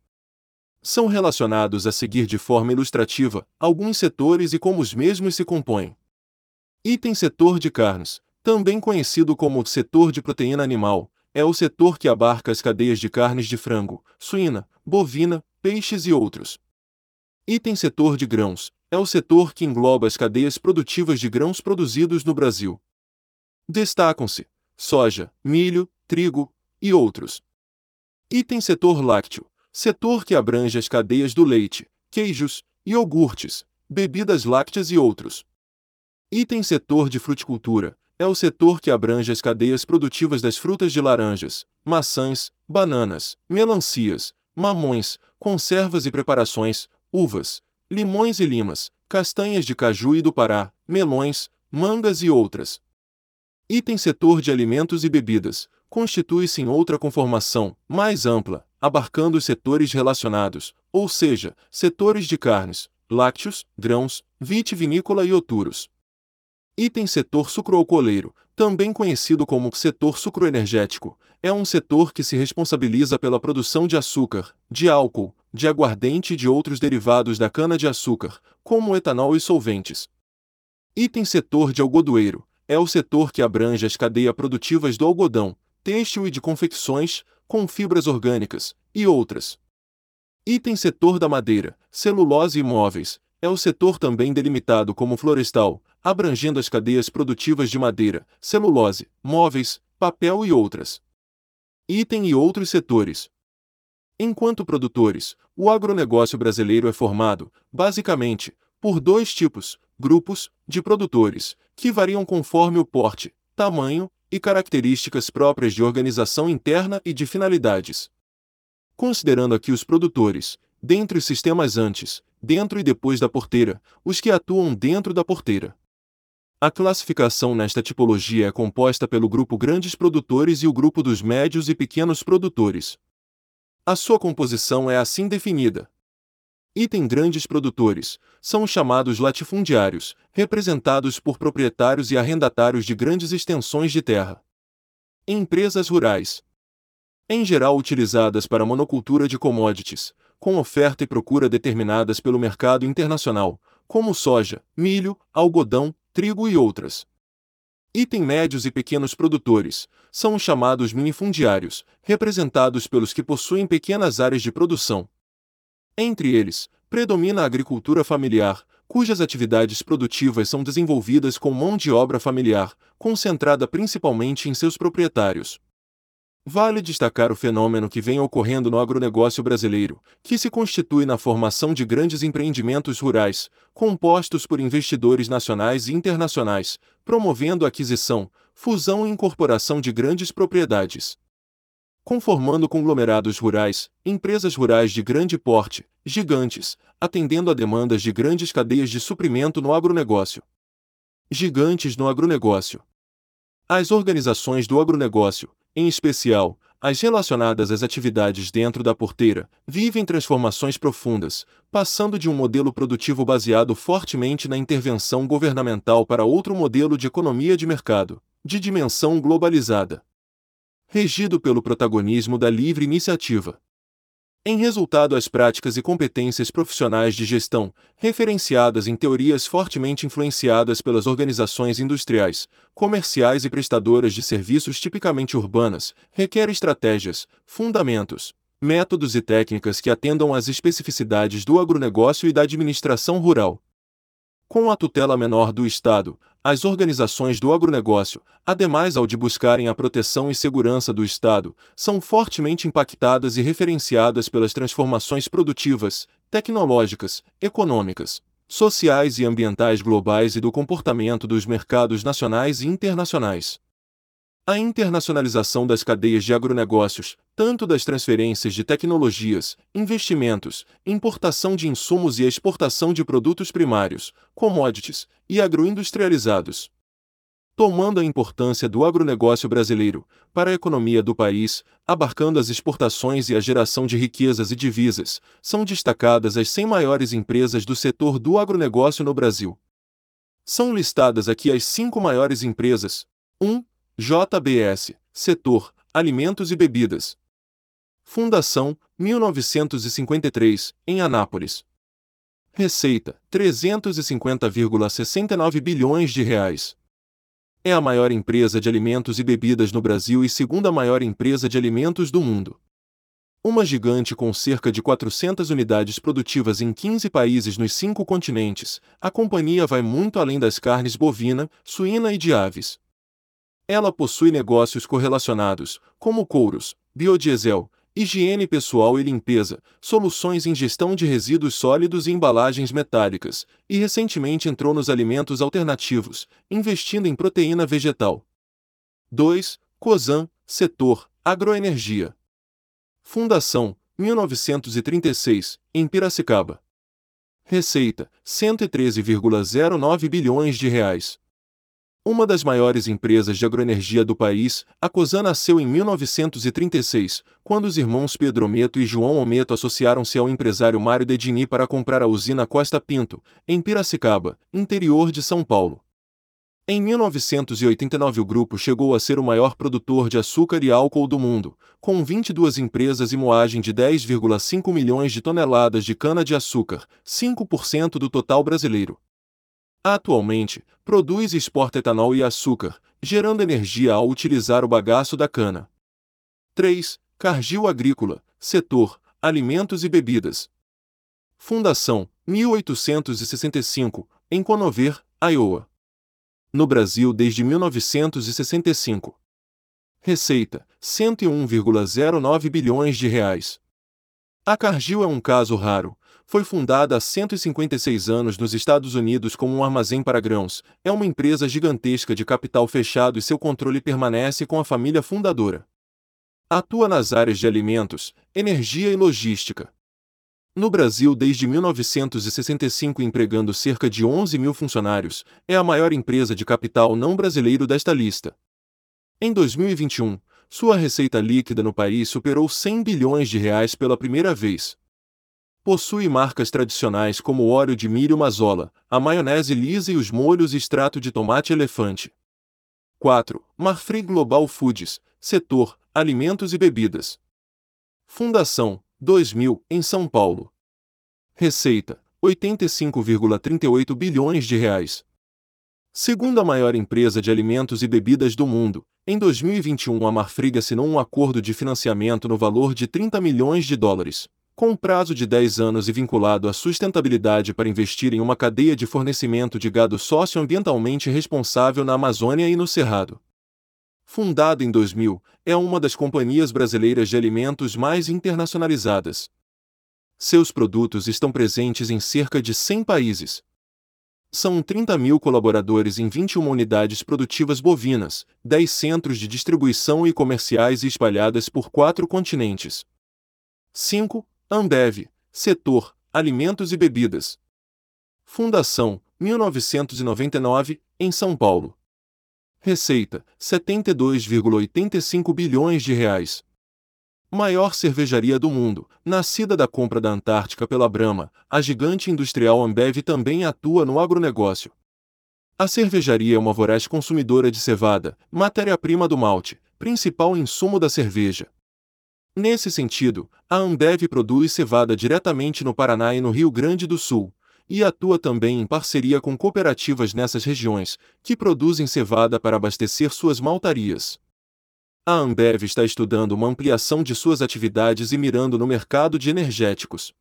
São relacionados a seguir de forma ilustrativa alguns setores e como os mesmos se compõem. Item setor de carnes, também conhecido como setor de proteína animal, é o setor que abarca as cadeias de carnes de frango, suína, bovina, peixes e outros. Item setor de grãos, é o setor que engloba as cadeias produtivas de grãos produzidos no Brasil. Destacam-se soja, milho, trigo e outros. Item setor lácteo, setor que abrange as cadeias do leite, queijos, iogurtes, bebidas lácteas e outros. Item setor de fruticultura, é o setor que abrange as cadeias produtivas das frutas de laranjas, maçãs, bananas, melancias, mamões, conservas e preparações, uvas, limões e limas, castanhas de caju e do Pará, melões, mangas e outras. Item setor de alimentos e bebidas, constitui-se em outra conformação, mais ampla, abarcando os setores relacionados, ou seja, setores de carnes, lácteos, grãos, vitivinícola e oturos. Item setor sucroalcooleiro, também conhecido como setor sucroenergético, é um setor que se responsabiliza pela produção de açúcar, de álcool, de aguardente e de outros derivados da cana-de-açúcar, como etanol e solventes. Item setor de algodoeiro, é o setor que abrange as cadeias produtivas do algodão, têxtil e de confecções, com fibras orgânicas, e outras. Item setor da madeira, celulose e móveis, é o setor também delimitado como florestal, abrangendo as cadeias produtivas de madeira, celulose, móveis, papel e outras. Item e outros setores. Enquanto produtores, o agronegócio brasileiro é formado, basicamente, por dois tipos, grupos, de produtores, que variam conforme o porte, tamanho e características próprias de organização interna e de finalidades. Considerando aqui os produtores, dentre os sistemas antes, dentro e depois da porteira, os que atuam dentro da porteira. A classificação nesta tipologia é composta pelo grupo grandes produtores e o grupo dos médios e pequenos produtores. A sua composição é assim definida. Item grandes produtores são os chamados latifundiários, representados por proprietários e arrendatários de grandes extensões de terra. Empresas rurais. Em geral utilizadas para monocultura de commodities, com oferta e procura determinadas pelo mercado internacional, como soja, milho, algodão, trigo e outras. Item médios e pequenos produtores são os chamados minifundiários, representados pelos que possuem pequenas áreas de produção. Entre eles, predomina a agricultura familiar, cujas atividades produtivas são desenvolvidas com mão de obra familiar, concentrada principalmente em seus proprietários. Vale destacar o fenômeno que vem ocorrendo no agronegócio brasileiro, que se constitui na formação de grandes empreendimentos rurais, compostos por investidores nacionais e internacionais, promovendo a aquisição, fusão e incorporação de grandes propriedades. Conformando conglomerados rurais, empresas rurais de grande porte, gigantes, atendendo a demandas de grandes cadeias de suprimento no agronegócio. Gigantes no agronegócio. As organizações do agronegócio, em especial, as relacionadas às atividades dentro da porteira, vivem transformações profundas, passando de um modelo produtivo baseado fortemente na intervenção governamental para outro modelo de economia de mercado, de dimensão globalizada. Regido pelo protagonismo da livre iniciativa. Em resultado, as práticas e competências profissionais de gestão, referenciadas em teorias fortemente influenciadas pelas organizações industriais, comerciais e prestadoras de serviços tipicamente urbanas, requer estratégias, fundamentos, métodos e técnicas que atendam às especificidades do agronegócio e da administração rural. Com a tutela menor do Estado, as organizações do agronegócio, ademais ao de buscarem a proteção e segurança do Estado, são fortemente impactadas e referenciadas pelas transformações produtivas, tecnológicas, econômicas, sociais e ambientais globais e do comportamento dos mercados nacionais e internacionais. A internacionalização das cadeias de agronegócios, tanto das transferências de tecnologias, investimentos, importação de insumos e exportação de produtos primários, commodities e agroindustrializados. Tomando a importância do agronegócio brasileiro para a economia do país, abarcando as exportações e a geração de riquezas e divisas, são destacadas as 100 maiores empresas do setor do agronegócio no Brasil. São listadas aqui as cinco maiores empresas: 1. JBS, Setor, Alimentos e Bebidas. Fundação, 1953, em Anápolis. Receita, 350,69 bilhões de reais. É a maior empresa de alimentos e bebidas no Brasil e segunda maior empresa de alimentos do mundo. Uma gigante com cerca de 400 unidades produtivas em 15 países nos cinco continentes, a companhia vai muito além das carnes bovina, suína e de aves. Ela possui negócios correlacionados, como couros, biodiesel, higiene pessoal e limpeza, soluções em gestão de resíduos sólidos e embalagens metálicas, e recentemente entrou nos alimentos alternativos, investindo em proteína vegetal. 2. COSAN, Setor, Agroenergia. Fundação, 1936, em Piracicaba. Receita, 113,09 bilhões de reais Uma das maiores empresas de agroenergia do país, a COSAN nasceu em 1936, quando os irmãos Pedro Meto e João Ometo associaram-se ao empresário Mário Dedini para comprar a usina Costa Pinto, em Piracicaba, interior de São Paulo. Em 1989 o grupo chegou a ser o maior produtor de açúcar e álcool do mundo, com 22 empresas e moagem de 10,5 milhões de toneladas de cana-de-açúcar, 5% do total brasileiro. Atualmente, produz e exporta etanol e açúcar, gerando energia ao utilizar o bagaço da cana. 3. Cargill Agrícola, setor, alimentos e bebidas. Fundação, 1865, em Conover, Iowa. No Brasil desde 1965. Receita, 101,09 bilhões de reais. A Cargill é um caso raro, foi fundada há 156 anos nos Estados Unidos como um armazém para grãos, é uma empresa gigantesca de capital fechado e seu controle permanece com a família fundadora. Atua nas áreas de alimentos, energia e logística. No Brasil desde 1965 empregando cerca de 11 mil funcionários, é a maior empresa de capital não brasileiro desta lista. Em 2021, sua receita líquida no país superou 100 bilhões de reais pela primeira vez. Possui marcas tradicionais como o óleo de milho mazola, a maionese lisa e os molhos e extrato de tomate elefante. 4. Marfrig Global Foods, setor, alimentos e bebidas. Fundação, 2000, em São Paulo. Receita, 85,38 bilhões de reais. Segunda maior empresa de alimentos e bebidas do mundo, em 2021 a Marfrig assinou um acordo de financiamento no valor de 30 milhões de dólares com um prazo de 10 anos e vinculado à sustentabilidade para investir em uma cadeia de fornecimento de gado socioambientalmente responsável na Amazônia e no Cerrado. Fundada em 2000, é uma das companhias brasileiras de alimentos mais internacionalizadas. Seus produtos estão presentes em cerca de 100 países. São 30 mil colaboradores em 21 unidades produtivas bovinas, 10 centros de distribuição e comerciais espalhadas por quatro continentes. 5. Ambev, Setor, Alimentos e Bebidas. Fundação, 1999, em São Paulo. Receita, 72,85 bilhões de reais. Maior cervejaria do mundo, nascida da compra da Antártica pela Brahma, a gigante industrial Ambev também atua no agronegócio. A cervejaria é uma voraz consumidora de cevada, matéria-prima do malte, principal insumo da cerveja. Nesse sentido, a Ambev produz cevada diretamente no Paraná e no Rio Grande do Sul, e atua também em parceria com cooperativas nessas regiões, que produzem cevada para abastecer suas maltarias. A Ambev está estudando uma ampliação de suas atividades e mirando no mercado de energéticos.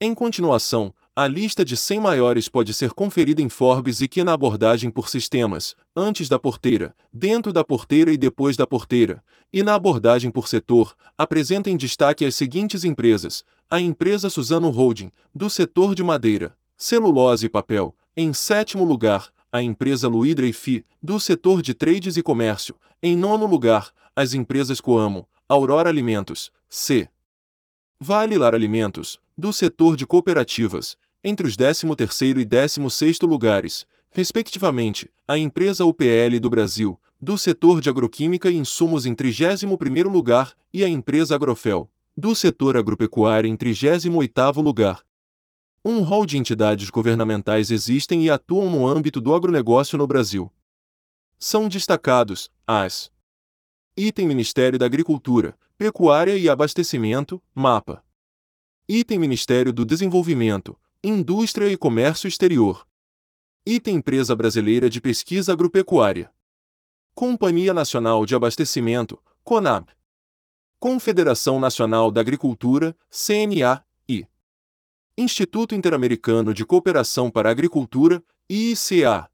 Em continuação, a lista de 100 maiores pode ser conferida em Forbes e que na abordagem por sistemas, antes da porteira, dentro da porteira e depois da porteira, e na abordagem por setor, apresenta em destaque as seguintes empresas: a empresa Suzano Holding, do setor de madeira, celulose e papel, em sétimo lugar, a empresa Luidra e Fi, do setor de trades e comércio, em nono lugar, as empresas Coamo, Aurora Alimentos, C. Vale Lar Alimentos, do setor de cooperativas, entre os 13º e 16º lugares, respectivamente, a empresa UPL do Brasil, do setor de agroquímica e insumos em 31º lugar, e a empresa Agrofel, do setor agropecuário em 38º lugar. Um rol de entidades governamentais existem e atuam no âmbito do agronegócio no Brasil. São destacados as Item Ministério da Agricultura, Pecuária e Abastecimento, MAPA. Item Ministério do Desenvolvimento, Indústria e Comércio Exterior. Item Empresa Brasileira de Pesquisa Agropecuária. Companhia Nacional de Abastecimento, CONAB. Confederação Nacional da Agricultura, CNA, Instituto Interamericano de Cooperação para a Agricultura, IICA.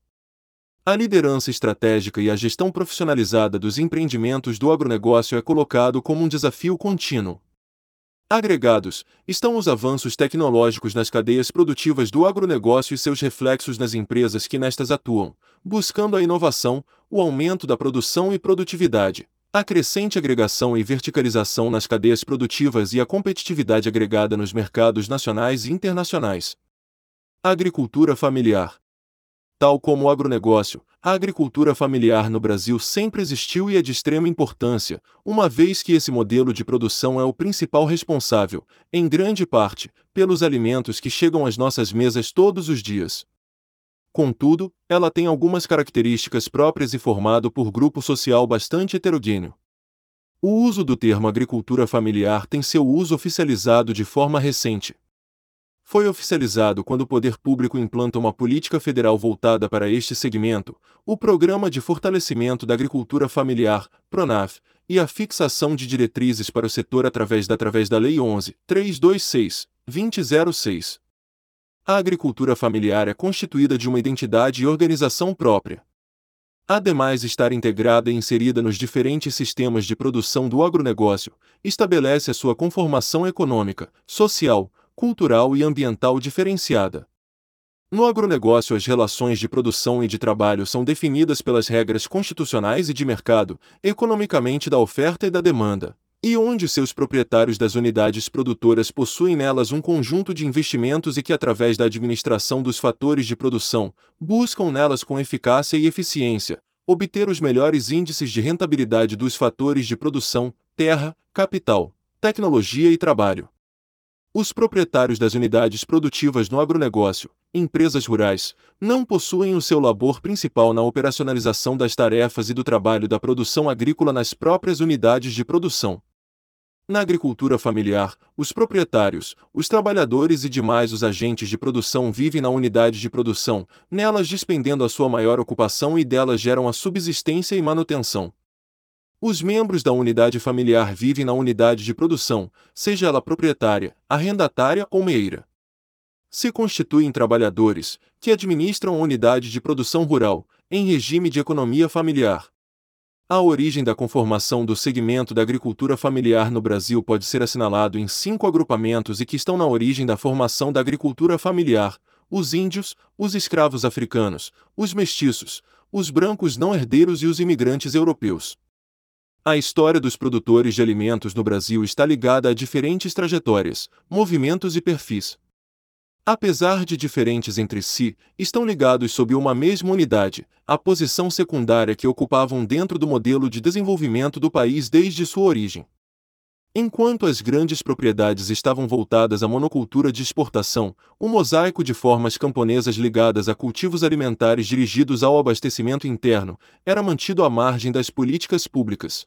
A liderança estratégica e a gestão profissionalizada dos empreendimentos do agronegócio é colocado como um desafio contínuo. Agregados, estão os avanços tecnológicos nas cadeias produtivas do agronegócio e seus reflexos nas empresas que nestas atuam, buscando a inovação, o aumento da produção e produtividade, a crescente agregação e verticalização nas cadeias produtivas e a competitividade agregada nos mercados nacionais e internacionais. Agricultura familiar, Tal como o agronegócio, a agricultura familiar no Brasil sempre existiu e é de extrema importância, uma vez que esse modelo de produção é o principal responsável, em grande parte, pelos alimentos que chegam às nossas mesas todos os dias. Contudo, ela tem algumas características próprias e formado por grupo social bastante heterogêneo. O uso do termo agricultura familiar tem seu uso oficializado de forma recente foi oficializado quando o poder público implanta uma política federal voltada para este segmento, o Programa de Fortalecimento da Agricultura Familiar, PRONAF, e a fixação de diretrizes para o setor através da através da Lei 11.326, 2006. A agricultura familiar é constituída de uma identidade e organização própria. Ademais estar integrada e inserida nos diferentes sistemas de produção do agronegócio, estabelece a sua conformação econômica, social, cultural e ambiental diferenciada. No agronegócio, as relações de produção e de trabalho são definidas pelas regras constitucionais e de mercado, economicamente da oferta e da demanda, e onde seus proprietários das unidades produtoras possuem nelas um conjunto de investimentos e que, através da administração dos fatores de produção, buscam nelas com eficácia e eficiência obter os melhores índices de rentabilidade dos fatores de produção, terra, capital, tecnologia e trabalho. Os proprietários das unidades produtivas no agronegócio, empresas rurais, não possuem o seu labor principal na operacionalização das tarefas e do trabalho da produção agrícola nas próprias unidades de produção. Na agricultura familiar, os proprietários, os trabalhadores e demais os agentes de produção vivem na unidade de produção, nelas despendendo a sua maior ocupação e delas geram a subsistência e manutenção. Os membros da unidade familiar vivem na unidade de produção, seja ela proprietária, arrendatária ou meira. Se constituem trabalhadores, que administram a unidade de produção rural, em regime de economia familiar. A origem da conformação do segmento da agricultura familiar no Brasil pode ser assinalado em cinco agrupamentos e que estão na origem da formação da agricultura familiar: os índios, os escravos africanos, os mestiços, os brancos não herdeiros e os imigrantes europeus. A história dos produtores de alimentos no Brasil está ligada a diferentes trajetórias, movimentos e perfis. Apesar de diferentes entre si, estão ligados sob uma mesma unidade, a posição secundária que ocupavam dentro do modelo de desenvolvimento do país desde sua origem. Enquanto as grandes propriedades estavam voltadas à monocultura de exportação, o mosaico de formas camponesas ligadas a cultivos alimentares dirigidos ao abastecimento interno era mantido à margem das políticas públicas.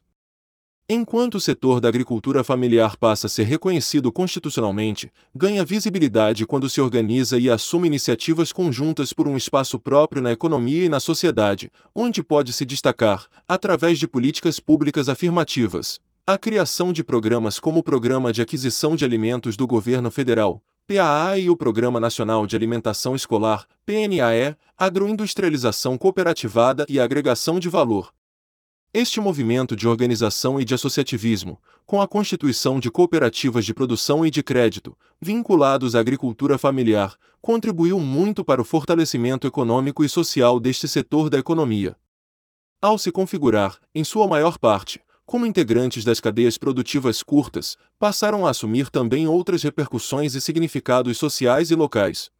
Enquanto o setor da agricultura familiar passa a ser reconhecido constitucionalmente, ganha visibilidade quando se organiza e assume iniciativas conjuntas por um espaço próprio na economia e na sociedade, onde pode se destacar, através de políticas públicas afirmativas, a criação de programas como o Programa de Aquisição de Alimentos do Governo Federal, PAA e o Programa Nacional de Alimentação Escolar, PNAE, agroindustrialização cooperativada e agregação de valor, este movimento de organização e de associativismo, com a constituição de cooperativas de produção e de crédito, vinculados à agricultura familiar, contribuiu muito para o fortalecimento econômico e social deste setor da economia. Ao se configurar, em sua maior parte, como integrantes das cadeias produtivas curtas, passaram a assumir também outras repercussões e significados sociais e locais.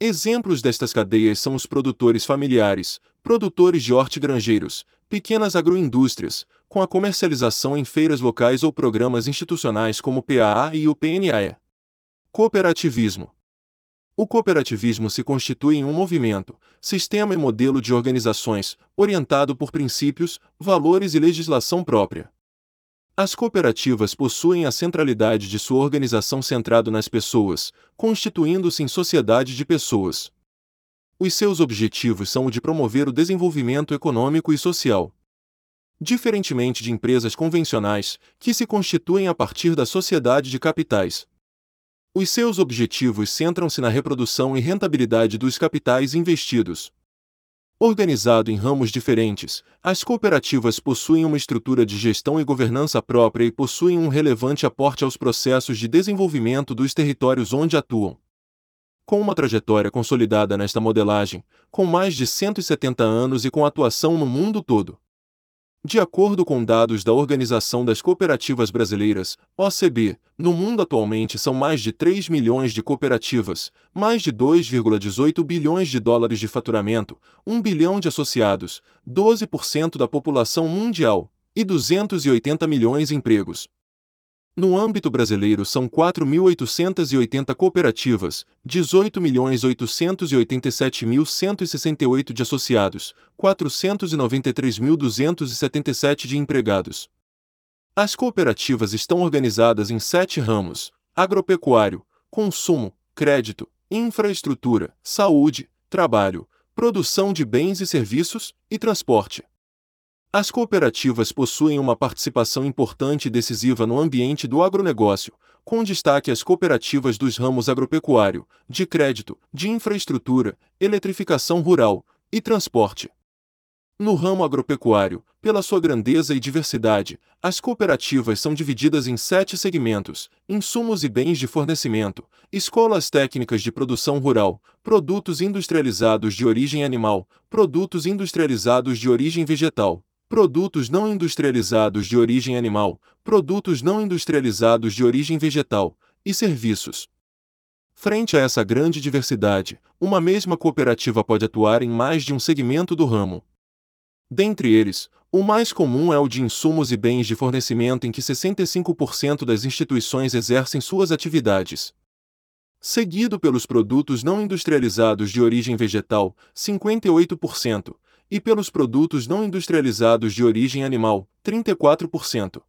Exemplos destas cadeias são os produtores familiares, produtores de hortigranjeiros, pequenas agroindústrias, com a comercialização em feiras locais ou programas institucionais como o PAA e o PNAE. Cooperativismo. O cooperativismo se constitui em um movimento, sistema e modelo de organizações, orientado por princípios, valores e legislação própria. As cooperativas possuem a centralidade de sua organização centrado nas pessoas, constituindo-se em sociedade de pessoas. Os seus objetivos são o de promover o desenvolvimento econômico e social. Diferentemente de empresas convencionais, que se constituem a partir da sociedade de capitais. Os seus objetivos centram-se na reprodução e rentabilidade dos capitais investidos. Organizado em ramos diferentes, as cooperativas possuem uma estrutura de gestão e governança própria e possuem um relevante aporte aos processos de desenvolvimento dos territórios onde atuam com uma trajetória consolidada nesta modelagem, com mais de 170 anos e com atuação no mundo todo. De acordo com dados da Organização das Cooperativas Brasileiras, OCB, no mundo atualmente são mais de 3 milhões de cooperativas, mais de 2,18 bilhões de dólares de faturamento, 1 bilhão de associados, 12% da população mundial e 280 milhões de empregos. No âmbito brasileiro são 4.880 cooperativas, 18.887.168 de associados, 493.277 de empregados. As cooperativas estão organizadas em sete ramos: agropecuário, consumo, crédito, infraestrutura, saúde, trabalho, produção de bens e serviços e transporte. As cooperativas possuem uma participação importante e decisiva no ambiente do agronegócio, com destaque às cooperativas dos ramos agropecuário, de crédito, de infraestrutura, eletrificação rural e transporte. No ramo agropecuário, pela sua grandeza e diversidade, as cooperativas são divididas em sete segmentos: insumos e bens de fornecimento, escolas técnicas de produção rural, produtos industrializados de origem animal, produtos industrializados de origem vegetal, produtos não industrializados de origem animal, produtos não industrializados de origem vegetal e serviços. Frente a essa grande diversidade, uma mesma cooperativa pode atuar em mais de um segmento do ramo. Dentre eles, o mais comum é o de insumos e bens de fornecimento, em que 65% das instituições exercem suas atividades. Seguido pelos produtos não industrializados de origem vegetal, 58%, e pelos produtos não industrializados de origem animal, 34%.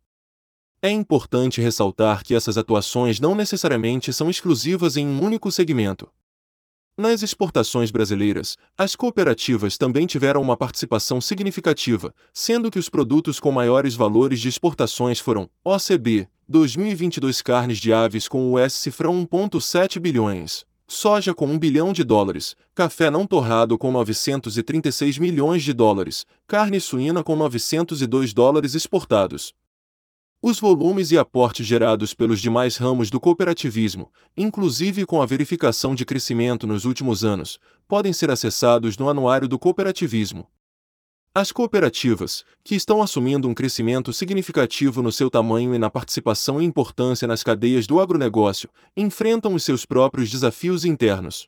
É importante ressaltar que essas atuações não necessariamente são exclusivas em um único segmento. Nas exportações brasileiras, as cooperativas também tiveram uma participação significativa, sendo que os produtos com maiores valores de exportações foram OCB, 2022 carnes de aves com US cifrão 1,7 bilhões, soja com 1 bilhão de dólares, café não torrado com 936 milhões de dólares, carne suína com 902 dólares exportados. Os volumes e aportes gerados pelos demais ramos do cooperativismo, inclusive com a verificação de crescimento nos últimos anos, podem ser acessados no Anuário do Cooperativismo. As cooperativas, que estão assumindo um crescimento significativo no seu tamanho e na participação e importância nas cadeias do agronegócio, enfrentam os seus próprios desafios internos.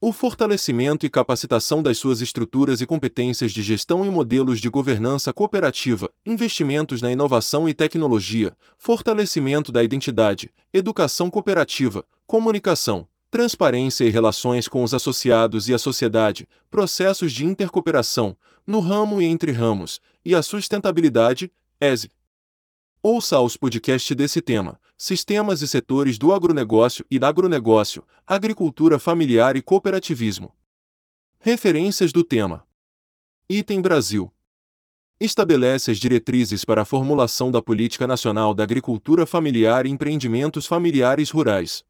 O fortalecimento e capacitação das suas estruturas e competências de gestão e modelos de governança cooperativa, investimentos na inovação e tecnologia, fortalecimento da identidade, educação cooperativa, comunicação, transparência e relações com os associados e a sociedade, processos de intercooperação, no ramo e entre ramos, e a sustentabilidade, ESE. Ouça aos podcasts desse tema, Sistemas e Setores do Agronegócio e da Agronegócio, Agricultura Familiar e Cooperativismo. Referências do tema. Item Brasil. Estabelece as diretrizes para a formulação da Política Nacional da Agricultura Familiar e Empreendimentos Familiares Rurais.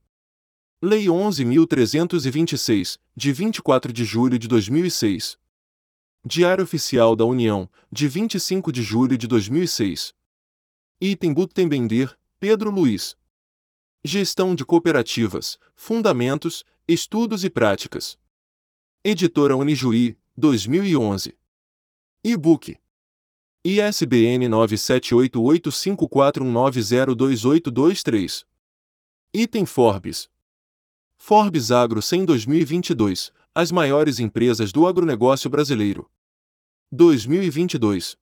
Lei 11.326, de 24 de julho de 2006. Diário Oficial da União, de 25 de julho de 2006. Item Gutenbender, Pedro Luiz. Gestão de Cooperativas, Fundamentos, Estudos e Práticas. Editora Unijuí, 2011. E-book. ISBN 9788541902823. Item Forbes. Forbes Agro 100 2022 As maiores empresas do agronegócio brasileiro. 2022.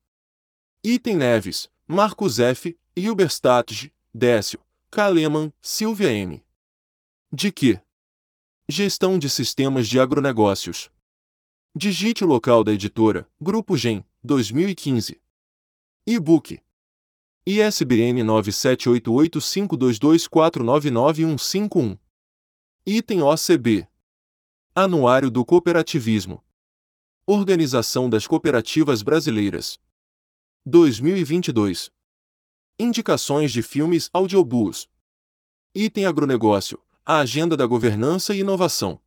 Item Neves, Marcos F., Hilberstadt, Décio, Kaleman, Silvia M. De que? Gestão de Sistemas de Agronegócios. Digite o local da editora, Grupo GEM, 2015. E-book. ISBN 9788522499151. Item OCB. Anuário do Cooperativismo. Organização das Cooperativas Brasileiras. 2022. Indicações de filmes audiobooks. Item Agronegócio. A Agenda da Governança e Inovação.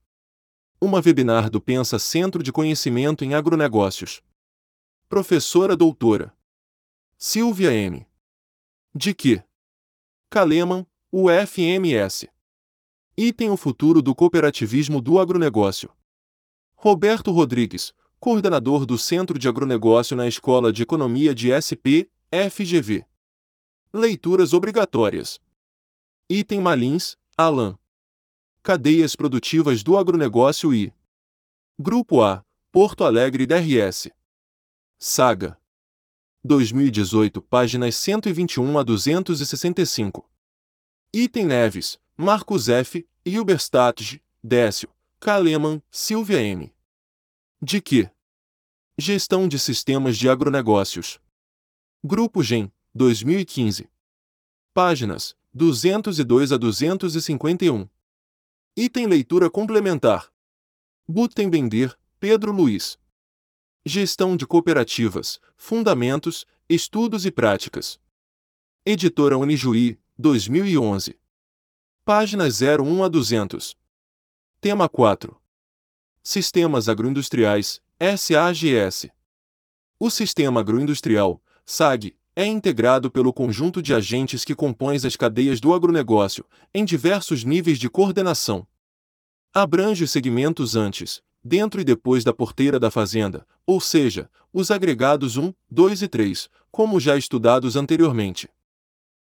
Uma webinar do Pensa Centro de Conhecimento em Agronegócios. Professora Doutora. Silvia M. De que? Kaleman, UFMS. Item O futuro do cooperativismo do agronegócio. Roberto Rodrigues, coordenador do Centro de Agronegócio na Escola de Economia de SP, FGV. Leituras obrigatórias. Item Malins, Alan. Cadeias produtivas do agronegócio e Grupo A, Porto Alegre DRS. Saga. 2018, páginas 121 a 265. Item Neves, Marcos F., Hilberstadt, Décio, Kaleman, Silvia M. De que? Gestão de Sistemas de Agronegócios. Grupo GEM, 2015. Páginas 202 a 251. Item Leitura Complementar. Butenbender, Pedro Luiz. Gestão de Cooperativas, Fundamentos, Estudos e Práticas. Editora Unijuí, 2011. Páginas 01 a 200. Tema 4. Sistemas Agroindustriais, SAGS. O sistema agroindustrial, SAG, é integrado pelo conjunto de agentes que compõem as cadeias do agronegócio, em diversos níveis de coordenação. Abrange segmentos antes, dentro e depois da porteira da fazenda, ou seja, os agregados 1, 2 e 3, como já estudados anteriormente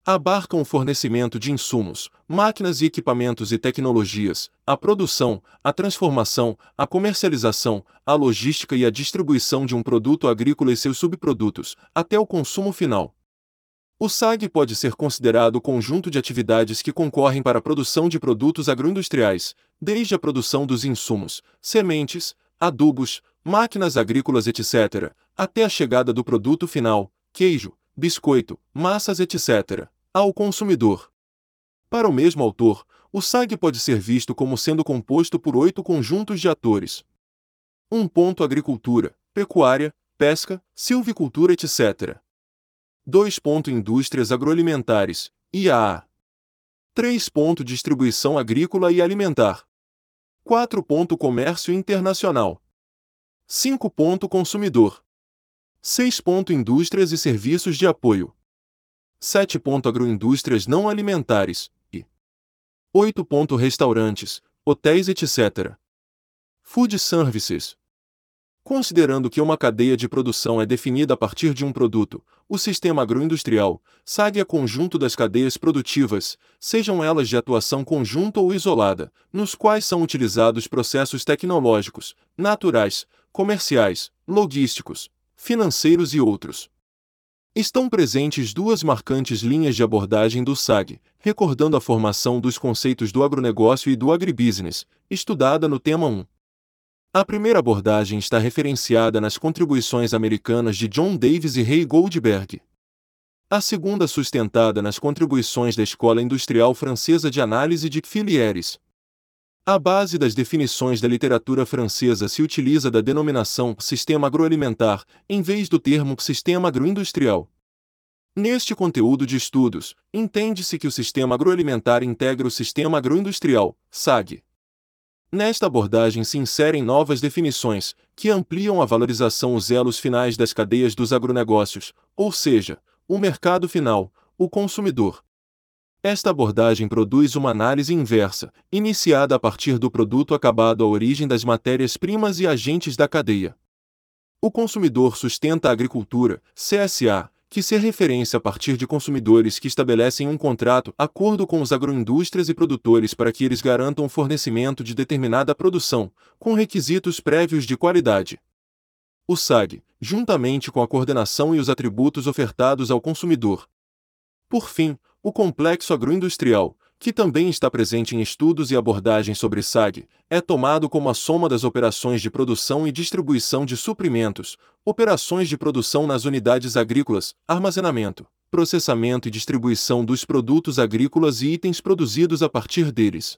abarcam o fornecimento de insumos, máquinas e equipamentos e tecnologias, a produção, a transformação, a comercialização, a logística e a distribuição de um produto agrícola e seus subprodutos, até o consumo final. O SAG pode ser considerado o conjunto de atividades que concorrem para a produção de produtos agroindustriais, desde a produção dos insumos, sementes, adubos, máquinas agrícolas, etc., até a chegada do produto final, queijo, biscoito, massas, etc ao consumidor. Para o mesmo autor, o SAG pode ser visto como sendo composto por oito conjuntos de atores. 1. Um ponto agricultura, pecuária, pesca, silvicultura, etc. 2. Ponto indústrias agroalimentares, IAA. 3. Ponto distribuição agrícola e alimentar. 4. Ponto comércio internacional. 5. Ponto consumidor. 6. Ponto indústrias e serviços de apoio. 7. Agroindústrias não alimentares e 8. Restaurantes, hotéis, etc. Food Services. Considerando que uma cadeia de produção é definida a partir de um produto, o sistema agroindustrial, SAG é conjunto das cadeias produtivas, sejam elas de atuação conjunta ou isolada, nos quais são utilizados processos tecnológicos, naturais, comerciais, logísticos, financeiros e outros. Estão presentes duas marcantes linhas de abordagem do SAG, recordando a formação dos conceitos do agronegócio e do agribusiness, estudada no tema 1. A primeira abordagem está referenciada nas contribuições americanas de John Davis e Ray Goldberg. A segunda sustentada nas contribuições da Escola Industrial Francesa de Análise de Filieres. A base das definições da literatura francesa se utiliza da denominação sistema agroalimentar, em vez do termo sistema agroindustrial. Neste conteúdo de estudos, entende-se que o sistema agroalimentar integra o sistema agroindustrial, SAG. Nesta abordagem se inserem novas definições, que ampliam a valorização os elos finais das cadeias dos agronegócios, ou seja, o mercado final, o consumidor, esta abordagem produz uma análise inversa, iniciada a partir do produto acabado à origem das matérias-primas e agentes da cadeia. O consumidor sustenta a agricultura, CSA, que se referência a partir de consumidores que estabelecem um contrato, acordo com os agroindústrias e produtores para que eles garantam o fornecimento de determinada produção, com requisitos prévios de qualidade. O SAG, juntamente com a coordenação e os atributos ofertados ao consumidor. Por fim, o complexo agroindustrial, que também está presente em estudos e abordagens sobre SAG, é tomado como a soma das operações de produção e distribuição de suprimentos, operações de produção nas unidades agrícolas, armazenamento, processamento e distribuição dos produtos agrícolas e itens produzidos a partir deles.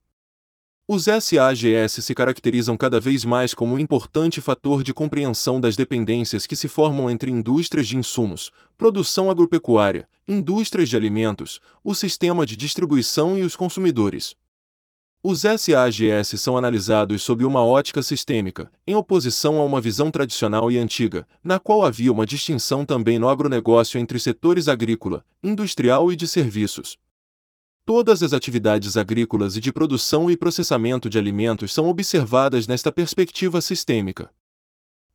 Os SAGS se caracterizam cada vez mais como um importante fator de compreensão das dependências que se formam entre indústrias de insumos, produção agropecuária, indústrias de alimentos, o sistema de distribuição e os consumidores. Os SAGS são analisados sob uma ótica sistêmica, em oposição a uma visão tradicional e antiga, na qual havia uma distinção também no agronegócio entre setores agrícola, industrial e de serviços. Todas as atividades agrícolas e de produção e processamento de alimentos são observadas nesta perspectiva sistêmica.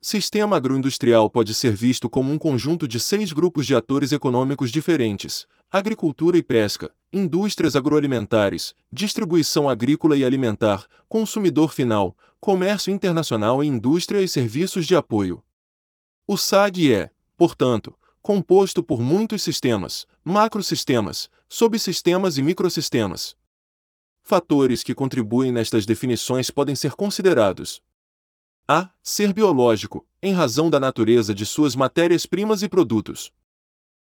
Sistema agroindustrial pode ser visto como um conjunto de seis grupos de atores econômicos diferentes: agricultura e pesca, indústrias agroalimentares, distribuição agrícola e alimentar, consumidor final, comércio internacional e indústria e serviços de apoio. O SAG é, portanto, composto por muitos sistemas, macrosistemas, subsistemas e microsistemas. Fatores que contribuem nestas definições podem ser considerados: a. Ser biológico, em razão da natureza de suas matérias-primas e produtos.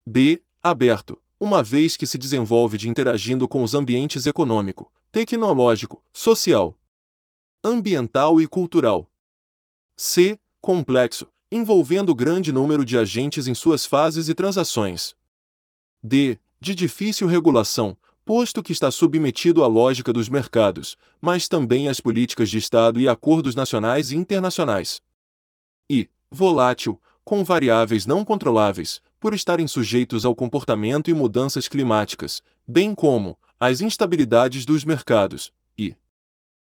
B. Aberto, uma vez que se desenvolve de interagindo com os ambientes econômico, tecnológico, social, ambiental e cultural. C. Complexo, envolvendo grande número de agentes em suas fases e transações. D. De difícil regulação, posto que está submetido à lógica dos mercados, mas também às políticas de Estado e acordos nacionais e internacionais. E, volátil, com variáveis não controláveis, por estarem sujeitos ao comportamento e mudanças climáticas, bem como às instabilidades dos mercados. E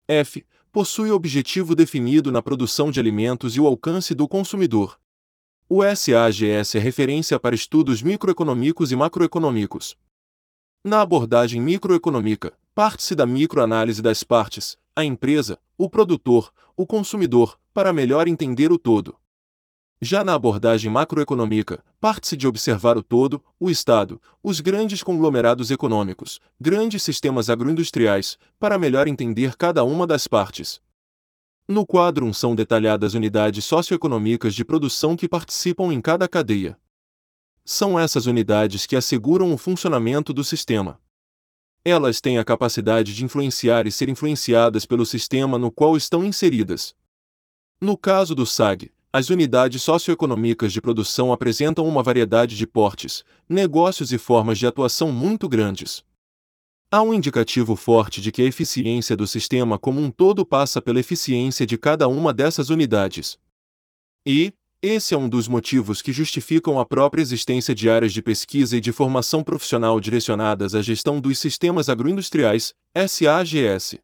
F. Possui objetivo definido na produção de alimentos e o alcance do consumidor. O SAGS é referência para estudos microeconômicos e macroeconômicos. Na abordagem microeconômica, parte-se da microanálise das partes, a empresa, o produtor, o consumidor, para melhor entender o todo. Já na abordagem macroeconômica, parte-se de observar o todo, o Estado, os grandes conglomerados econômicos, grandes sistemas agroindustriais, para melhor entender cada uma das partes. No quadro 1 são detalhadas unidades socioeconômicas de produção que participam em cada cadeia. São essas unidades que asseguram o funcionamento do sistema. Elas têm a capacidade de influenciar e ser influenciadas pelo sistema no qual estão inseridas. No caso do SAG, as unidades socioeconômicas de produção apresentam uma variedade de portes, negócios e formas de atuação muito grandes. Há um indicativo forte de que a eficiência do sistema como um todo passa pela eficiência de cada uma dessas unidades. E, esse é um dos motivos que justificam a própria existência de áreas de pesquisa e de formação profissional direcionadas à gestão dos sistemas agroindustriais, SAGS.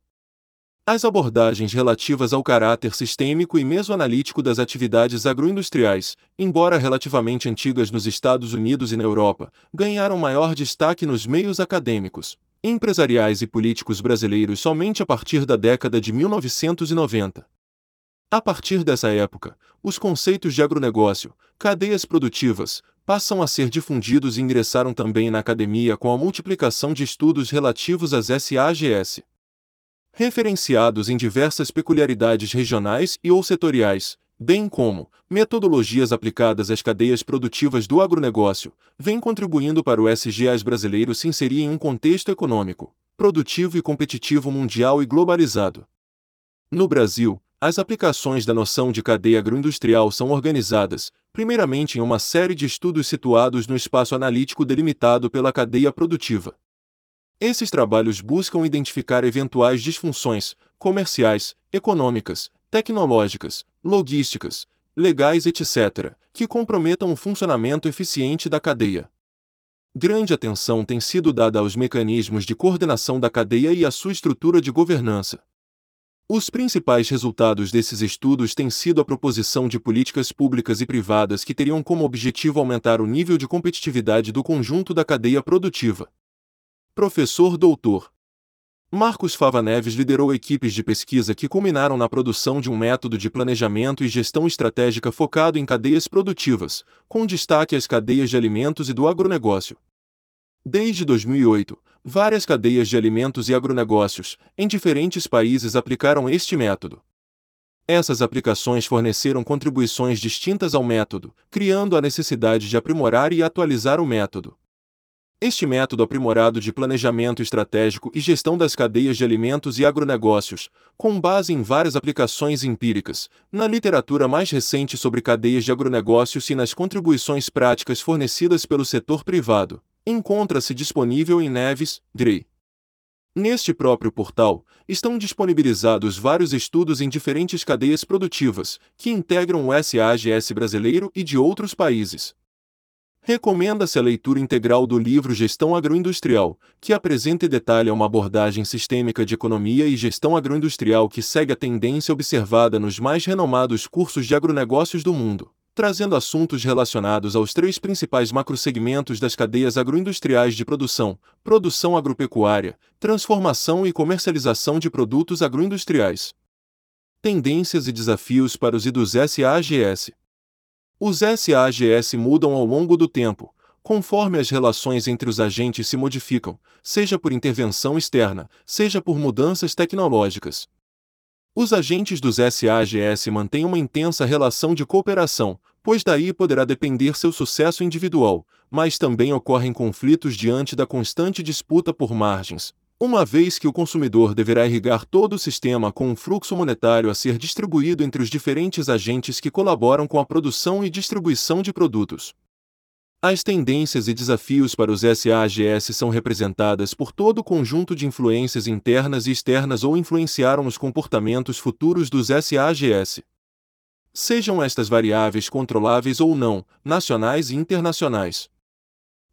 As abordagens relativas ao caráter sistêmico e mesoanalítico das atividades agroindustriais, embora relativamente antigas nos Estados Unidos e na Europa, ganharam maior destaque nos meios acadêmicos, empresariais e políticos brasileiros somente a partir da década de 1990. A partir dessa época, os conceitos de agronegócio, cadeias produtivas, passam a ser difundidos e ingressaram também na academia com a multiplicação de estudos relativos às SAGS. Referenciados em diversas peculiaridades regionais e ou setoriais, bem como metodologias aplicadas às cadeias produtivas do agronegócio, vem contribuindo para o SGAs brasileiro se inserir em um contexto econômico, produtivo e competitivo mundial e globalizado. No Brasil, as aplicações da noção de cadeia agroindustrial são organizadas, primeiramente em uma série de estudos situados no espaço analítico delimitado pela cadeia produtiva. Esses trabalhos buscam identificar eventuais disfunções comerciais, econômicas, tecnológicas, logísticas, legais, etc., que comprometam o funcionamento eficiente da cadeia. Grande atenção tem sido dada aos mecanismos de coordenação da cadeia e à sua estrutura de governança. Os principais resultados desses estudos têm sido a proposição de políticas públicas e privadas que teriam como objetivo aumentar o nível de competitividade do conjunto da cadeia produtiva. Professor Doutor Marcos Fava Neves liderou equipes de pesquisa que culminaram na produção de um método de planejamento e gestão estratégica focado em cadeias produtivas, com destaque às cadeias de alimentos e do agronegócio. Desde 2008, várias cadeias de alimentos e agronegócios, em diferentes países, aplicaram este método. Essas aplicações forneceram contribuições distintas ao método, criando a necessidade de aprimorar e atualizar o método. Este método aprimorado de planejamento estratégico e gestão das cadeias de alimentos e agronegócios, com base em várias aplicações empíricas, na literatura mais recente sobre cadeias de agronegócios e nas contribuições práticas fornecidas pelo setor privado, encontra-se disponível em Neves, Drey. Neste próprio portal, estão disponibilizados vários estudos em diferentes cadeias produtivas, que integram o SAGS brasileiro e de outros países. Recomenda-se a leitura integral do livro Gestão Agroindustrial, que apresenta e detalha uma abordagem sistêmica de economia e gestão agroindustrial que segue a tendência observada nos mais renomados cursos de agronegócios do mundo, trazendo assuntos relacionados aos três principais macrosegmentos das cadeias agroindustriais de produção: produção agropecuária, transformação e comercialização de produtos agroindustriais. Tendências e desafios para os IDOS SAGS. Os SAGS mudam ao longo do tempo, conforme as relações entre os agentes se modificam, seja por intervenção externa, seja por mudanças tecnológicas. Os agentes dos SAGS mantêm uma intensa relação de cooperação, pois daí poderá depender seu sucesso individual, mas também ocorrem conflitos diante da constante disputa por margens, uma vez que o consumidor deverá irrigar todo o sistema com um fluxo monetário a ser distribuído entre os diferentes agentes que colaboram com a produção e distribuição de produtos. As tendências e desafios para os SAGS são representadas por todo o conjunto de influências internas e externas ou influenciaram os comportamentos futuros dos SAGS. Sejam estas variáveis controláveis ou não, nacionais e internacionais.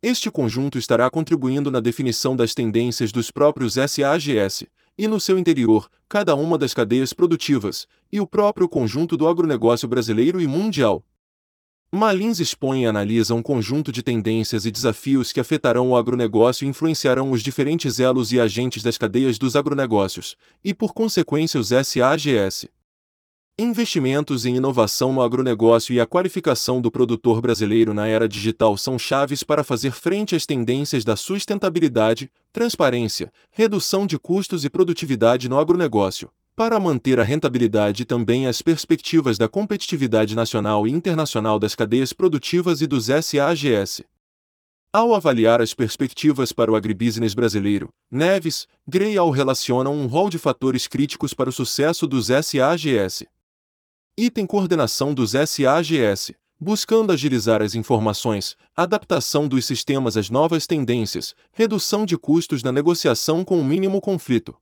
Este conjunto estará contribuindo na definição das tendências dos próprios SAGS, e no seu interior, cada uma das cadeias produtivas, e o próprio conjunto do agronegócio brasileiro e mundial. Malins expõe e analisa um conjunto de tendências e desafios que afetarão o agronegócio e influenciarão os diferentes elos e agentes das cadeias dos agronegócios, e por consequência os SAGS. Investimentos em inovação no agronegócio e a qualificação do produtor brasileiro na era digital são chaves para fazer frente às tendências da sustentabilidade, transparência, redução de custos e produtividade no agronegócio, para manter a rentabilidade e também as perspectivas da competitividade nacional e internacional das cadeias produtivas e dos SAGS. Ao avaliar as perspectivas para o agribusiness brasileiro, Neves, Gray e Al relacionam um rol de fatores críticos para o sucesso dos SAGS. Item Coordenação dos SAGS, buscando agilizar as informações, adaptação dos sistemas às novas tendências, redução de custos na negociação com o mínimo conflito.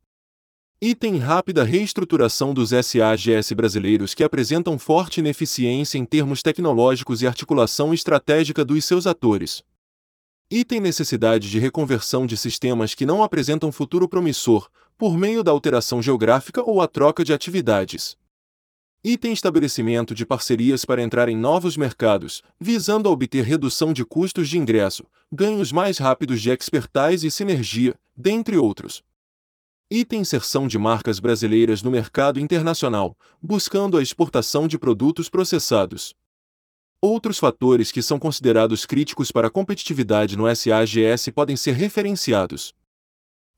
Item Rápida reestruturação dos SAGS brasileiros que apresentam forte ineficiência em termos tecnológicos e articulação estratégica dos seus atores. Item Necessidade de reconversão de sistemas que não apresentam futuro promissor, por meio da alteração geográfica ou a troca de atividades. Item estabelecimento de parcerias para entrar em novos mercados, visando a obter redução de custos de ingresso, ganhos mais rápidos de expertise e sinergia, dentre outros. Item inserção de marcas brasileiras no mercado internacional, buscando a exportação de produtos processados. Outros fatores que são considerados críticos para a competitividade no SAGS podem ser referenciados.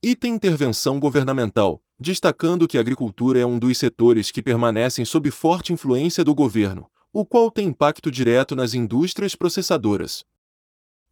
Item intervenção governamental, destacando que a agricultura é um dos setores que permanecem sob forte influência do governo, o qual tem impacto direto nas indústrias processadoras.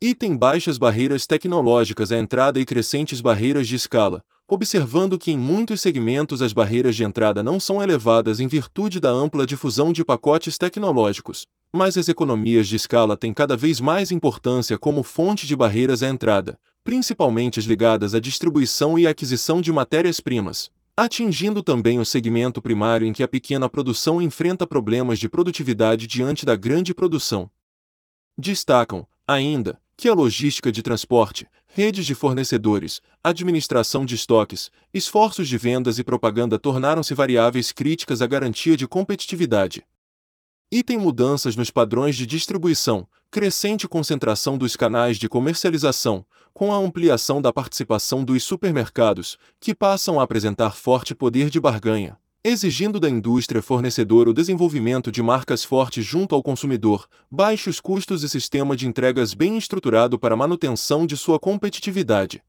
E tem baixas barreiras tecnológicas à entrada e crescentes barreiras de escala, observando que em muitos segmentos as barreiras de entrada não são elevadas em virtude da ampla difusão de pacotes tecnológicos, mas as economias de escala têm cada vez mais importância como fonte de barreiras à entrada, principalmente as ligadas à distribuição e aquisição de matérias-primas, atingindo também o segmento primário em que a pequena produção enfrenta problemas de produtividade diante da grande produção. Destacam, ainda, que a logística de transporte, redes de fornecedores, administração de estoques, esforços de vendas e propaganda tornaram-se variáveis críticas à garantia de competitividade. Item mudanças nos padrões de distribuição, crescente concentração dos canais de comercialização, com a ampliação da participação dos supermercados, que passam a apresentar forte poder de barganha, exigindo da indústria fornecedora o desenvolvimento de marcas fortes junto ao consumidor, baixos custos e sistema de entregas bem estruturado para manutenção de sua competitividade.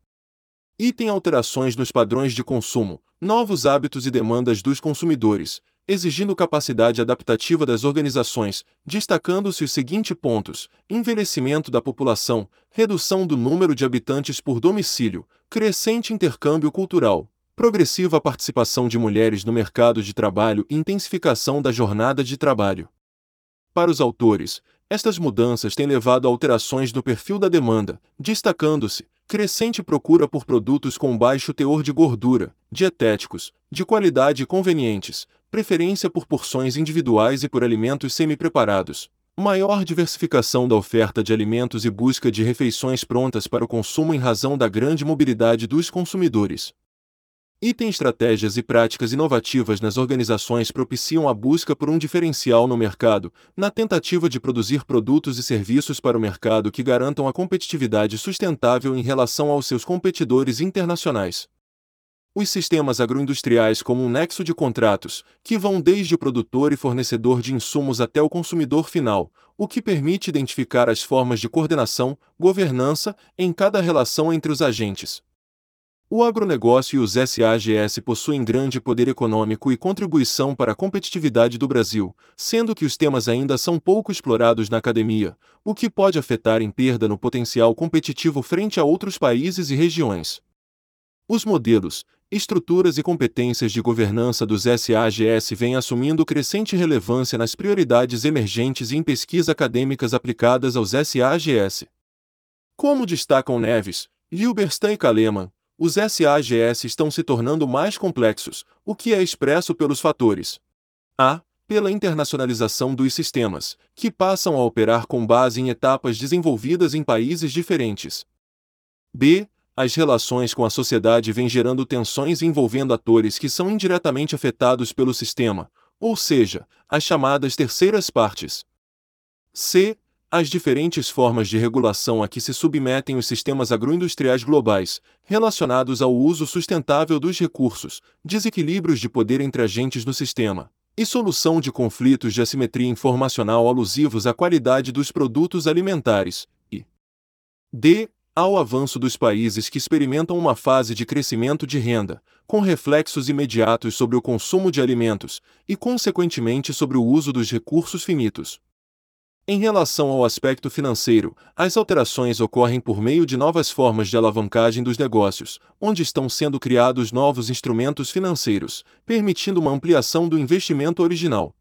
Item alterações nos padrões de consumo, novos hábitos e demandas dos consumidores, exigindo capacidade adaptativa das organizações, destacando-se os seguintes pontos: envelhecimento da população, redução do número de habitantes por domicílio, crescente intercâmbio cultural, progressiva participação de mulheres no mercado de trabalho e intensificação da jornada de trabalho. Para os autores, estas mudanças têm levado a alterações no perfil da demanda, destacando-se crescente procura por produtos com baixo teor de gordura, dietéticos, de qualidade e convenientes, preferência por porções individuais e por alimentos semi-preparados, Maior diversificação da oferta de alimentos e busca de refeições prontas para o consumo em razão da grande mobilidade dos consumidores. Item estratégias e práticas inovativas nas organizações propiciam a busca por um diferencial no mercado, na tentativa de produzir produtos e serviços para o mercado que garantam a competitividade sustentável em relação aos seus competidores internacionais. Os sistemas agroindustriais como um nexo de contratos, que vão desde o produtor e fornecedor de insumos até o consumidor final, o que permite identificar as formas de coordenação, governança, em cada relação entre os agentes. O agronegócio e os SAGS possuem grande poder econômico e contribuição para a competitividade do Brasil, sendo que os temas ainda são pouco explorados na academia, o que pode afetar em perda no potencial competitivo frente a outros países e regiões. Os modelos, estruturas e competências de governança dos SAGS vêm assumindo crescente relevância nas prioridades emergentes e em pesquisa acadêmicas aplicadas aos SAGS. Como destacam Neves, Gilberstein e Kaleman, os SAGS estão se tornando mais complexos, o que é expresso pelos fatores a. Pela internacionalização dos sistemas, que passam a operar com base em etapas desenvolvidas em países diferentes. b as relações com a sociedade vêm gerando tensões envolvendo atores que são indiretamente afetados pelo sistema, ou seja, as chamadas terceiras partes. C. As diferentes formas de regulação a que se submetem os sistemas agroindustriais globais, relacionados ao uso sustentável dos recursos, desequilíbrios de poder entre agentes no sistema, e solução de conflitos de assimetria informacional alusivos à qualidade dos produtos alimentares, e D ao avanço dos países que experimentam uma fase de crescimento de renda, com reflexos imediatos sobre o consumo de alimentos e, consequentemente, sobre o uso dos recursos finitos. Em relação ao aspecto financeiro, as alterações ocorrem por meio de novas formas de alavancagem dos negócios, onde estão sendo criados novos instrumentos financeiros, permitindo uma ampliação do investimento original.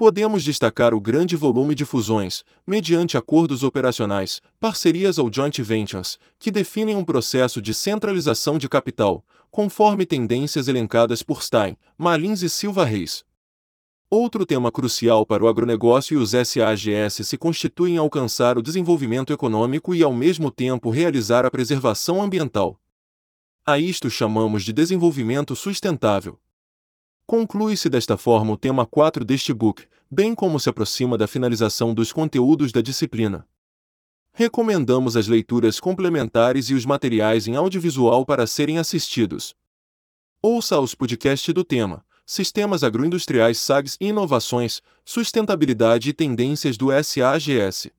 Podemos destacar o grande volume de fusões, mediante acordos operacionais, parcerias ou joint ventures, que definem um processo de centralização de capital, conforme tendências elencadas por Stein, Malins e Silva Reis. Outro tema crucial para o agronegócio e os SAGS se constitui em alcançar o desenvolvimento econômico e ao mesmo tempo realizar a preservação ambiental. A isto chamamos de desenvolvimento sustentável. Conclui-se desta forma o tema 4 deste book, bem como se aproxima da finalização dos conteúdos da disciplina. Recomendamos as leituras complementares e os materiais em audiovisual para serem assistidos. Ouça os podcasts do tema Sistemas Agroindustriais SAGs e Inovações, Sustentabilidade e Tendências do SAGS.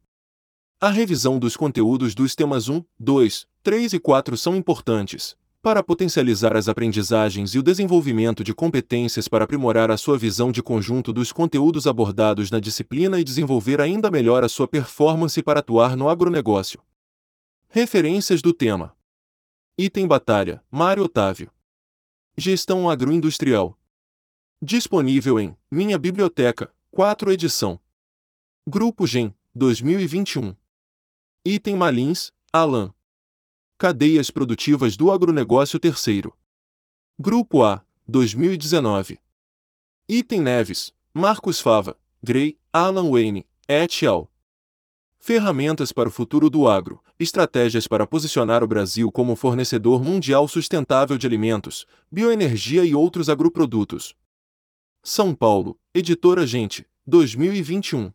A revisão dos conteúdos dos temas 1, 2, 3 e 4 são importantes para potencializar as aprendizagens e o desenvolvimento de competências para aprimorar a sua visão de conjunto dos conteúdos abordados na disciplina e desenvolver ainda melhor a sua performance para atuar no agronegócio. Referências do tema: Item Batalha, Mário Otávio. Gestão Agroindustrial. Disponível em Minha Biblioteca, 4 edição. Grupo GEM, 2021. Item Malins, Alan. Cadeias Produtivas do Agronegócio Terceiro. Grupo A, 2019. Item Neves, Marcos Fava, Gray, Alan Wayne, et al. Ferramentas para o futuro do agro, estratégias para posicionar o Brasil como fornecedor mundial sustentável de alimentos, bioenergia e outros agroprodutos. São Paulo, Editora Gente, 2021.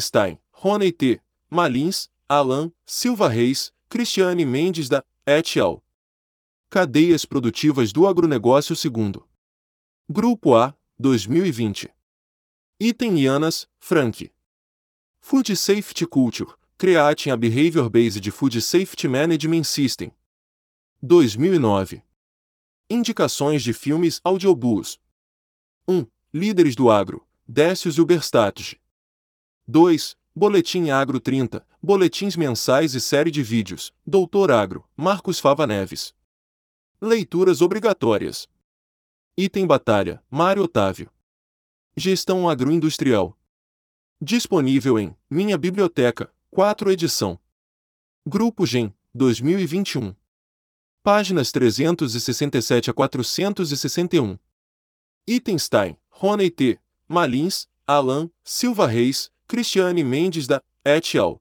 Stein, Rony T. Malins, Alan, Silva Reis, Cristiane Mendes da et al. Cadeias Produtivas do Agronegócio segundo. Grupo A, 2020. Item Ianas, Frank. Food Safety Culture, Creating a Behavior-Based Food Safety Management System. 2009. Indicações de filmes audiobooks. 1. Líderes do Agro, Décios e Uberstatus. 2. Boletim Agro 30, boletins mensais e série de vídeos, Doutor Agro, Marcos Fava Neves. Leituras obrigatórias. Item Batalha, Mário Otávio. Gestão Agroindustrial. Disponível em Minha Biblioteca, 4 edição. Grupo GEM, 2021. Páginas 367 a 461. Item Stein, Rony T. Malins, Alan, Silva Reis, Cristiane Mendes da et al.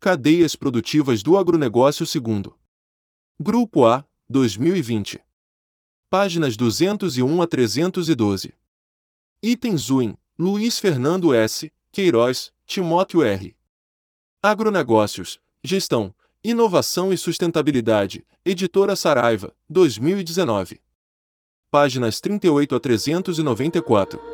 Cadeias produtivas do agronegócio segundo. Grupo A, 2020. Páginas 201 a 312. Itens UIN, Luiz Fernando S., Queiroz, Timóteo R. Agronegócios, Gestão, Inovação e Sustentabilidade, Editora Saraiva, 2019. Páginas 38 a 394.